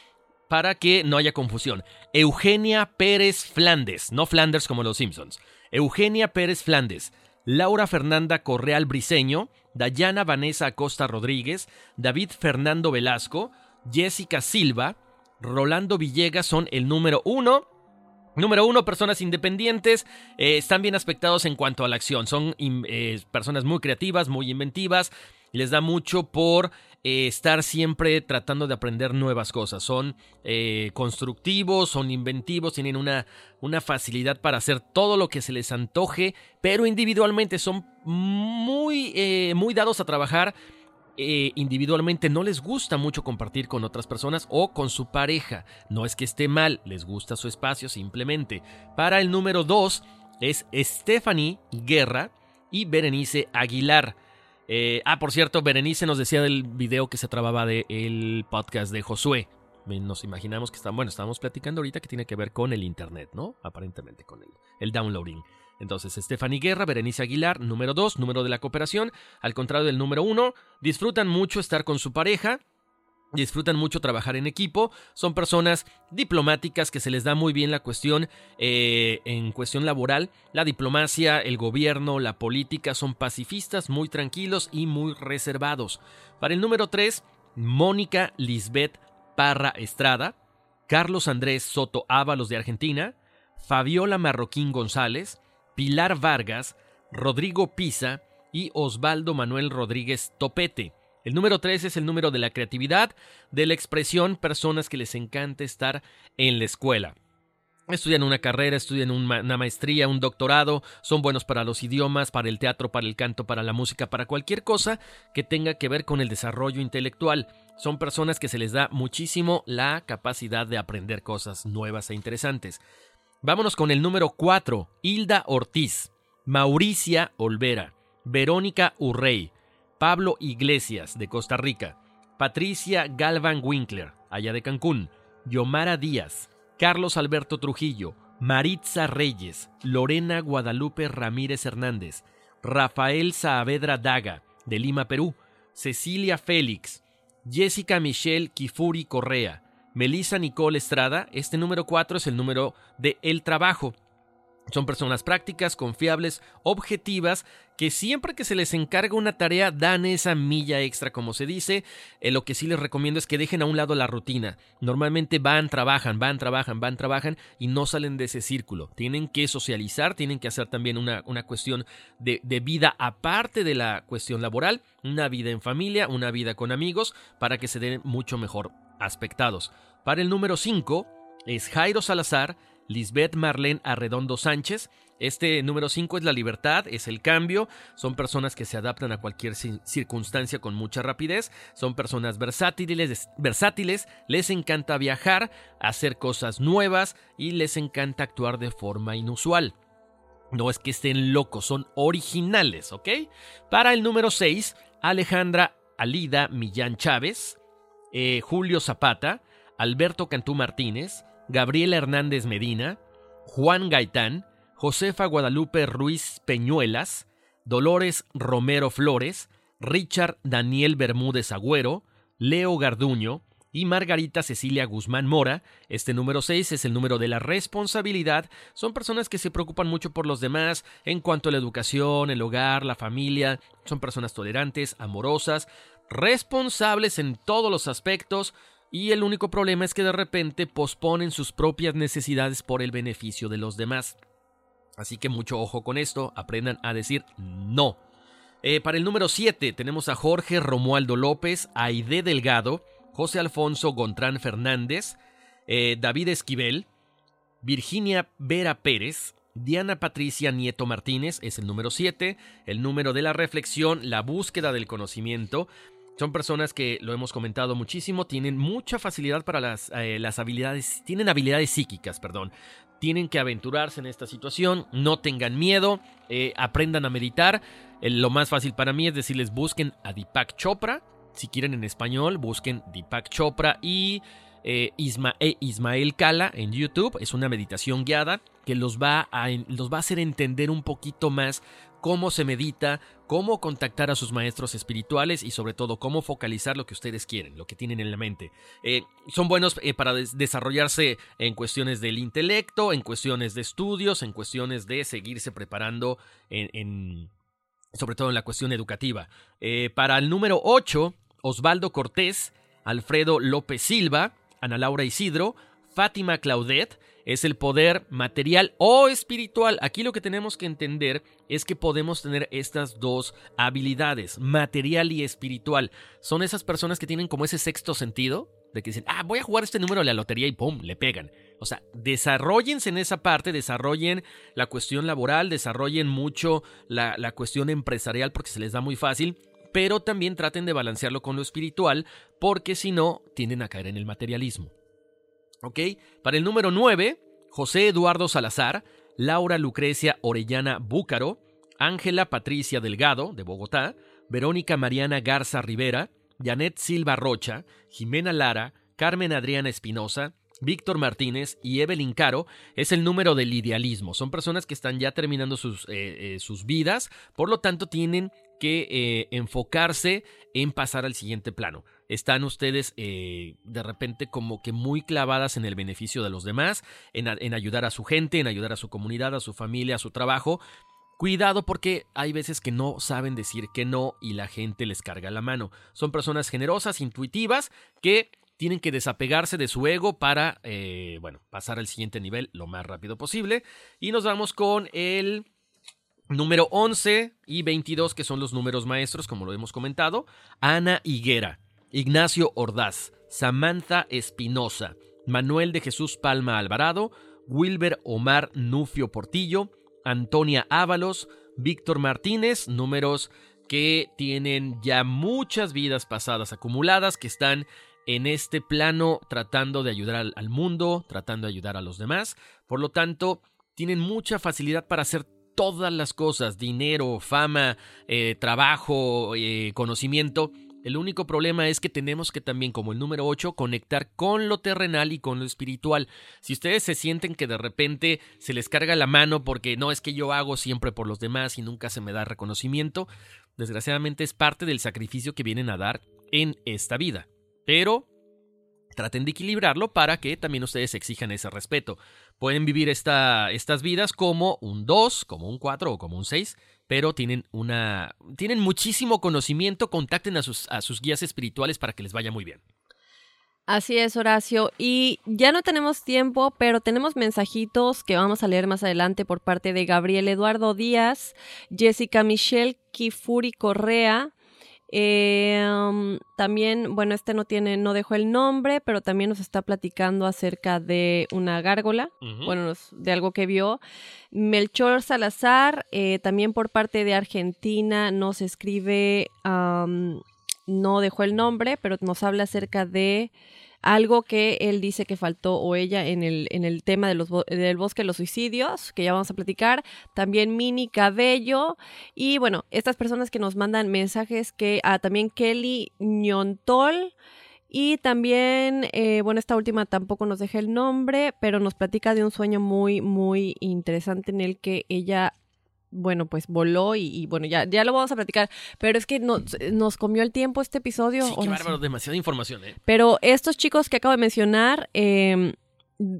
para que no haya confusión. Eugenia Pérez Flandes, no Flanders como los Simpsons. Eugenia Pérez Flandes, Laura Fernanda Correal Briseño, Dayana Vanessa Acosta Rodríguez, David Fernando Velasco, Jessica Silva, Rolando Villegas son el número uno. Número uno, personas independientes, eh, están bien aspectados en cuanto a la acción, son eh, personas muy creativas, muy inventivas, les da mucho por eh, estar siempre tratando de aprender nuevas cosas. Son eh, constructivos, son inventivos, tienen una, una facilidad para hacer todo lo que se les antoje, pero individualmente son muy, eh, muy dados a trabajar. individualmente no les gusta mucho compartir con otras personas o con su pareja. No es que esté mal, les gusta su espacio simplemente. Para el número 2 es Stephanie Guerra y Berenice Aguilar. Eh, ah, por cierto, Berenice nos decía del video que se trababa del podcast de Josué. Nos imaginamos que están, bueno, estábamos platicando ahorita que tiene que ver con el internet, ¿no? Aparentemente con el, el downloading. Entonces, Stephanie Guerra, Berenice Aguilar, número 2, número de la cooperación. Al contrario del número 1, disfrutan mucho estar con su pareja, disfrutan mucho trabajar en equipo, son personas diplomáticas que se les da muy bien la cuestión eh, en cuestión laboral, la diplomacia, el gobierno, la política son pacifistas, muy tranquilos y muy reservados. Para el número 3, Mónica Lisbeth Parra Estrada, Carlos Andrés Soto Ábalos de Argentina, Fabiola Marroquín González, Pilar Vargas, Rodrigo Pisa y Osvaldo Manuel Rodríguez Topete. El número 3 es el número de la creatividad, de la expresión, personas que les encanta estar en la escuela. Estudian una carrera, estudian una maestría, un doctorado, son buenos para los idiomas, para el teatro, para el canto, para la música, para cualquier cosa que tenga que ver con el desarrollo intelectual. Son personas que se les da muchísimo la capacidad de aprender cosas nuevas e interesantes. Vámonos con el número 4, Hilda Ortiz, Mauricia Olvera, Verónica Urrey, Pablo Iglesias, de Costa Rica, Patricia Galvan Winkler, allá de Cancún, Yomara Díaz, Carlos Alberto Trujillo, Maritza Reyes, Lorena Guadalupe Ramírez Hernández, Rafael Saavedra Daga, de Lima, Perú, Cecilia Félix, Jessica Michelle Kifuri Correa, Melissa Nicole Estrada, este número 4 es el número de El Trabajo, son personas prácticas, confiables, objetivas, que siempre que se les encarga una tarea dan esa milla extra, como se dice. Eh, lo que sí les recomiendo es que dejen a un lado la rutina. Normalmente van, trabajan, van, trabajan, van, trabajan y no salen de ese círculo. Tienen que socializar, tienen que hacer también una, una cuestión de, de vida aparte de la cuestión laboral, una vida en familia, una vida con amigos, para que se den mucho mejor aspectados. Para el número 5 es Jairo Salazar Lisbeth Marlene Arredondo Sánchez. Este número 5 es la libertad, es el cambio, son personas que se adaptan a cualquier circunstancia con mucha rapidez, son personas versátiles, versátiles, les encanta viajar, hacer cosas nuevas y les encanta actuar de forma inusual. No es que estén locos, son originales, ¿ok? Para el número 6, Alejandra Alida Millán Chávez, eh, Julio Zapata, Alberto Cantú Martínez, Gabriela Hernández Medina, Juan Gaitán, Josefa Guadalupe Ruiz Peñuelas, Dolores Romero Flores, Richard Daniel Bermúdez Agüero, Leo Garduño y Margarita Cecilia Guzmán Mora. Este número 6 es el número de la responsabilidad. Son personas que se preocupan mucho por los demás en cuanto a la educación, el hogar, la familia. Son personas tolerantes, amorosas, responsables en todos los aspectos, y el único problema es que de repente posponen sus propias necesidades por el beneficio de los demás. Así que mucho ojo con esto, aprendan a decir no. Eh, para el número 7 tenemos a Jorge Romualdo López, Aide Delgado, José Alfonso Gontrán Fernández, eh, David Esquivel, Virginia Vera Pérez, Diana Patricia Nieto Martínez es el número 7, el número de la reflexión, la búsqueda del conocimiento, son personas que, lo hemos comentado muchísimo, tienen mucha facilidad para las, eh, las habilidades, tienen habilidades psíquicas, perdón. Tienen que aventurarse en esta situación, no tengan miedo, eh, aprendan a meditar. lo más fácil para mí es decirles busquen a Deepak Chopra. Si quieren en español, busquen Deepak Chopra y eh, Isma e Ismael Cala en YouTube. Es una meditación guiada que los va, a, los va a hacer entender un poquito más cómo se medita, cómo contactar a sus maestros espirituales y sobre todo cómo focalizar lo que ustedes quieren, lo que tienen en la mente. Eh, son buenos eh, para des- desarrollarse en cuestiones del intelecto, en cuestiones de estudios, en cuestiones de seguirse preparando sobre todo en la cuestión educativa. Eh, para el número 8, Osvaldo Cortés, Alfredo López Silva, Ana Laura Isidro, Fátima Claudet, es el poder material o espiritual. Aquí lo que tenemos que entender es que podemos tener estas dos habilidades, material y espiritual. Son esas personas que tienen como ese sexto sentido, de que dicen, ah, voy a jugar este número de la lotería y ¡pum! le pegan. O sea, desarrollense en esa parte, desarrollen la cuestión laboral, desarrollen mucho la, la cuestión empresarial porque se les da muy fácil, pero también traten de balancearlo con lo espiritual porque si no, tienden a caer en el materialismo. ¿Ok? Para el número 9, José Eduardo Salazar, Laura Lucrecia Orellana Búcaro, Ángela Patricia Delgado, de Bogotá, Verónica Mariana Garza Rivera, Janet Silva Rocha, Jimena Lara, Carmen Adriana Espinosa, Víctor Martínez y Evelyn Caro es el número del idealismo. Son personas que están ya terminando sus, eh, eh, sus vidas, por lo tanto tienen que eh, enfocarse en pasar al siguiente plano. Están ustedes eh, de repente como que muy clavadas en el beneficio de los demás, en, en ayudar a su gente, en ayudar a su comunidad, a su familia, a su trabajo. Cuidado porque hay veces que no saben decir que no y la gente les carga la mano. Son personas generosas, intuitivas, que tienen que desapegarse de su ego para, eh, bueno, pasar al siguiente nivel lo más rápido posible. Y nos vamos con el número 11 y 22, que son los números maestros, como lo hemos comentado. Ana Higuera, Ignacio Ordaz, Samantha Espinosa, Manuel de Jesús Palma Alvarado, Wilber Omar Nufio Portillo, Antonia Ábalos, Víctor Martínez, números que tienen ya muchas vidas pasadas acumuladas, que están en este plano tratando de ayudar al, al mundo, tratando de ayudar a los demás. Por lo tanto, tienen mucha facilidad para hacer todas las cosas, dinero, fama, eh, trabajo, eh, conocimiento. El único problema es que tenemos que también, como el número 8, conectar con lo terrenal y con lo espiritual. Si ustedes se sienten que de repente se les carga la mano porque no es que yo hago siempre por los demás y nunca se me da reconocimiento, desgraciadamente es parte del sacrificio que vienen a dar en esta vida. Pero traten de equilibrarlo para que también ustedes exijan ese respeto. Pueden vivir esta, estas vidas como un 2, como un 4 o como un 6, pero tienen una tienen muchísimo conocimiento, contacten a sus, a sus guías espirituales para que les vaya muy bien. Así es, Horacio. Y ya no tenemos tiempo, pero tenemos mensajitos que vamos a leer más adelante por parte de Gabriel Eduardo Díaz, Jessica Michelle Kifuri Correa. Eh, um, también, bueno, este no tiene, no dejó el nombre, pero también nos está platicando acerca de una gárgola, bueno, de algo que vio. Melchor Salazar, eh, también por parte de Argentina, nos escribe, no dejó el nombre, pero nos habla acerca de algo que él dice que faltó o ella en el, en el tema de los, del bosque de los suicidios, que ya vamos a platicar. También Mini Cabello. Y bueno, estas personas que nos mandan mensajes que ah, también Kelly Ñontol. Y también, eh, bueno, esta última tampoco nos deja el nombre, pero nos platica de un sueño muy, muy interesante en el que ella bueno, pues voló y, y bueno, ya, ya lo vamos a platicar. Pero es que nos, nos comió el tiempo este episodio. Sí, qué Horacio. bárbaro, demasiada información, ¿eh? Pero estos chicos que acabo de mencionar, eh,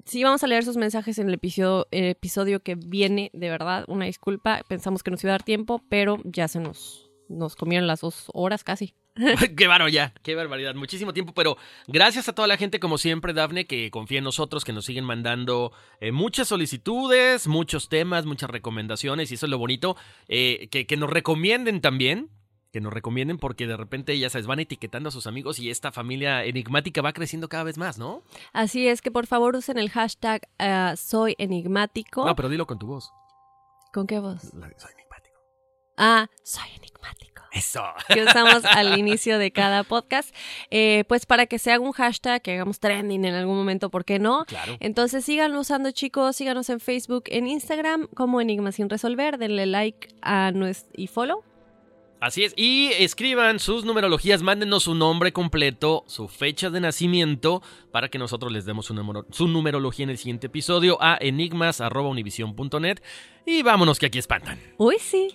sí vamos a leer sus mensajes en el episodio, el episodio que viene, de verdad, una disculpa. Pensamos que nos iba a dar tiempo, pero ya se nos, nos comieron las dos horas casi. qué bárbaro ya, qué barbaridad, muchísimo tiempo, pero gracias a toda la gente como siempre, Dafne, que confía en nosotros, que nos siguen mandando eh, muchas solicitudes, muchos temas, muchas recomendaciones, y eso es lo bonito, eh, que, que nos recomienden también, que nos recomienden porque de repente, ya sabes, van etiquetando a sus amigos y esta familia enigmática va creciendo cada vez más, ¿no? Así es que por favor usen el hashtag ah, soy enigmático. No, pero dilo con tu voz. ¿Con qué voz? Soy enigmático. Ah, soy enigmático. Eso. que usamos al inicio de cada podcast, eh, pues para que se haga un hashtag, que hagamos trending en algún momento, ¿por qué no? Claro. Entonces síganlo usando chicos, síganos en Facebook, en Instagram como Enigma sin resolver, denle like a nuestro y follow. Así es, y escriban sus numerologías, mándenos su nombre completo, su fecha de nacimiento, para que nosotros les demos su, numero- su numerología en el siguiente episodio a enigmas.univision.net. Y vámonos que aquí espantan. Uy, sí.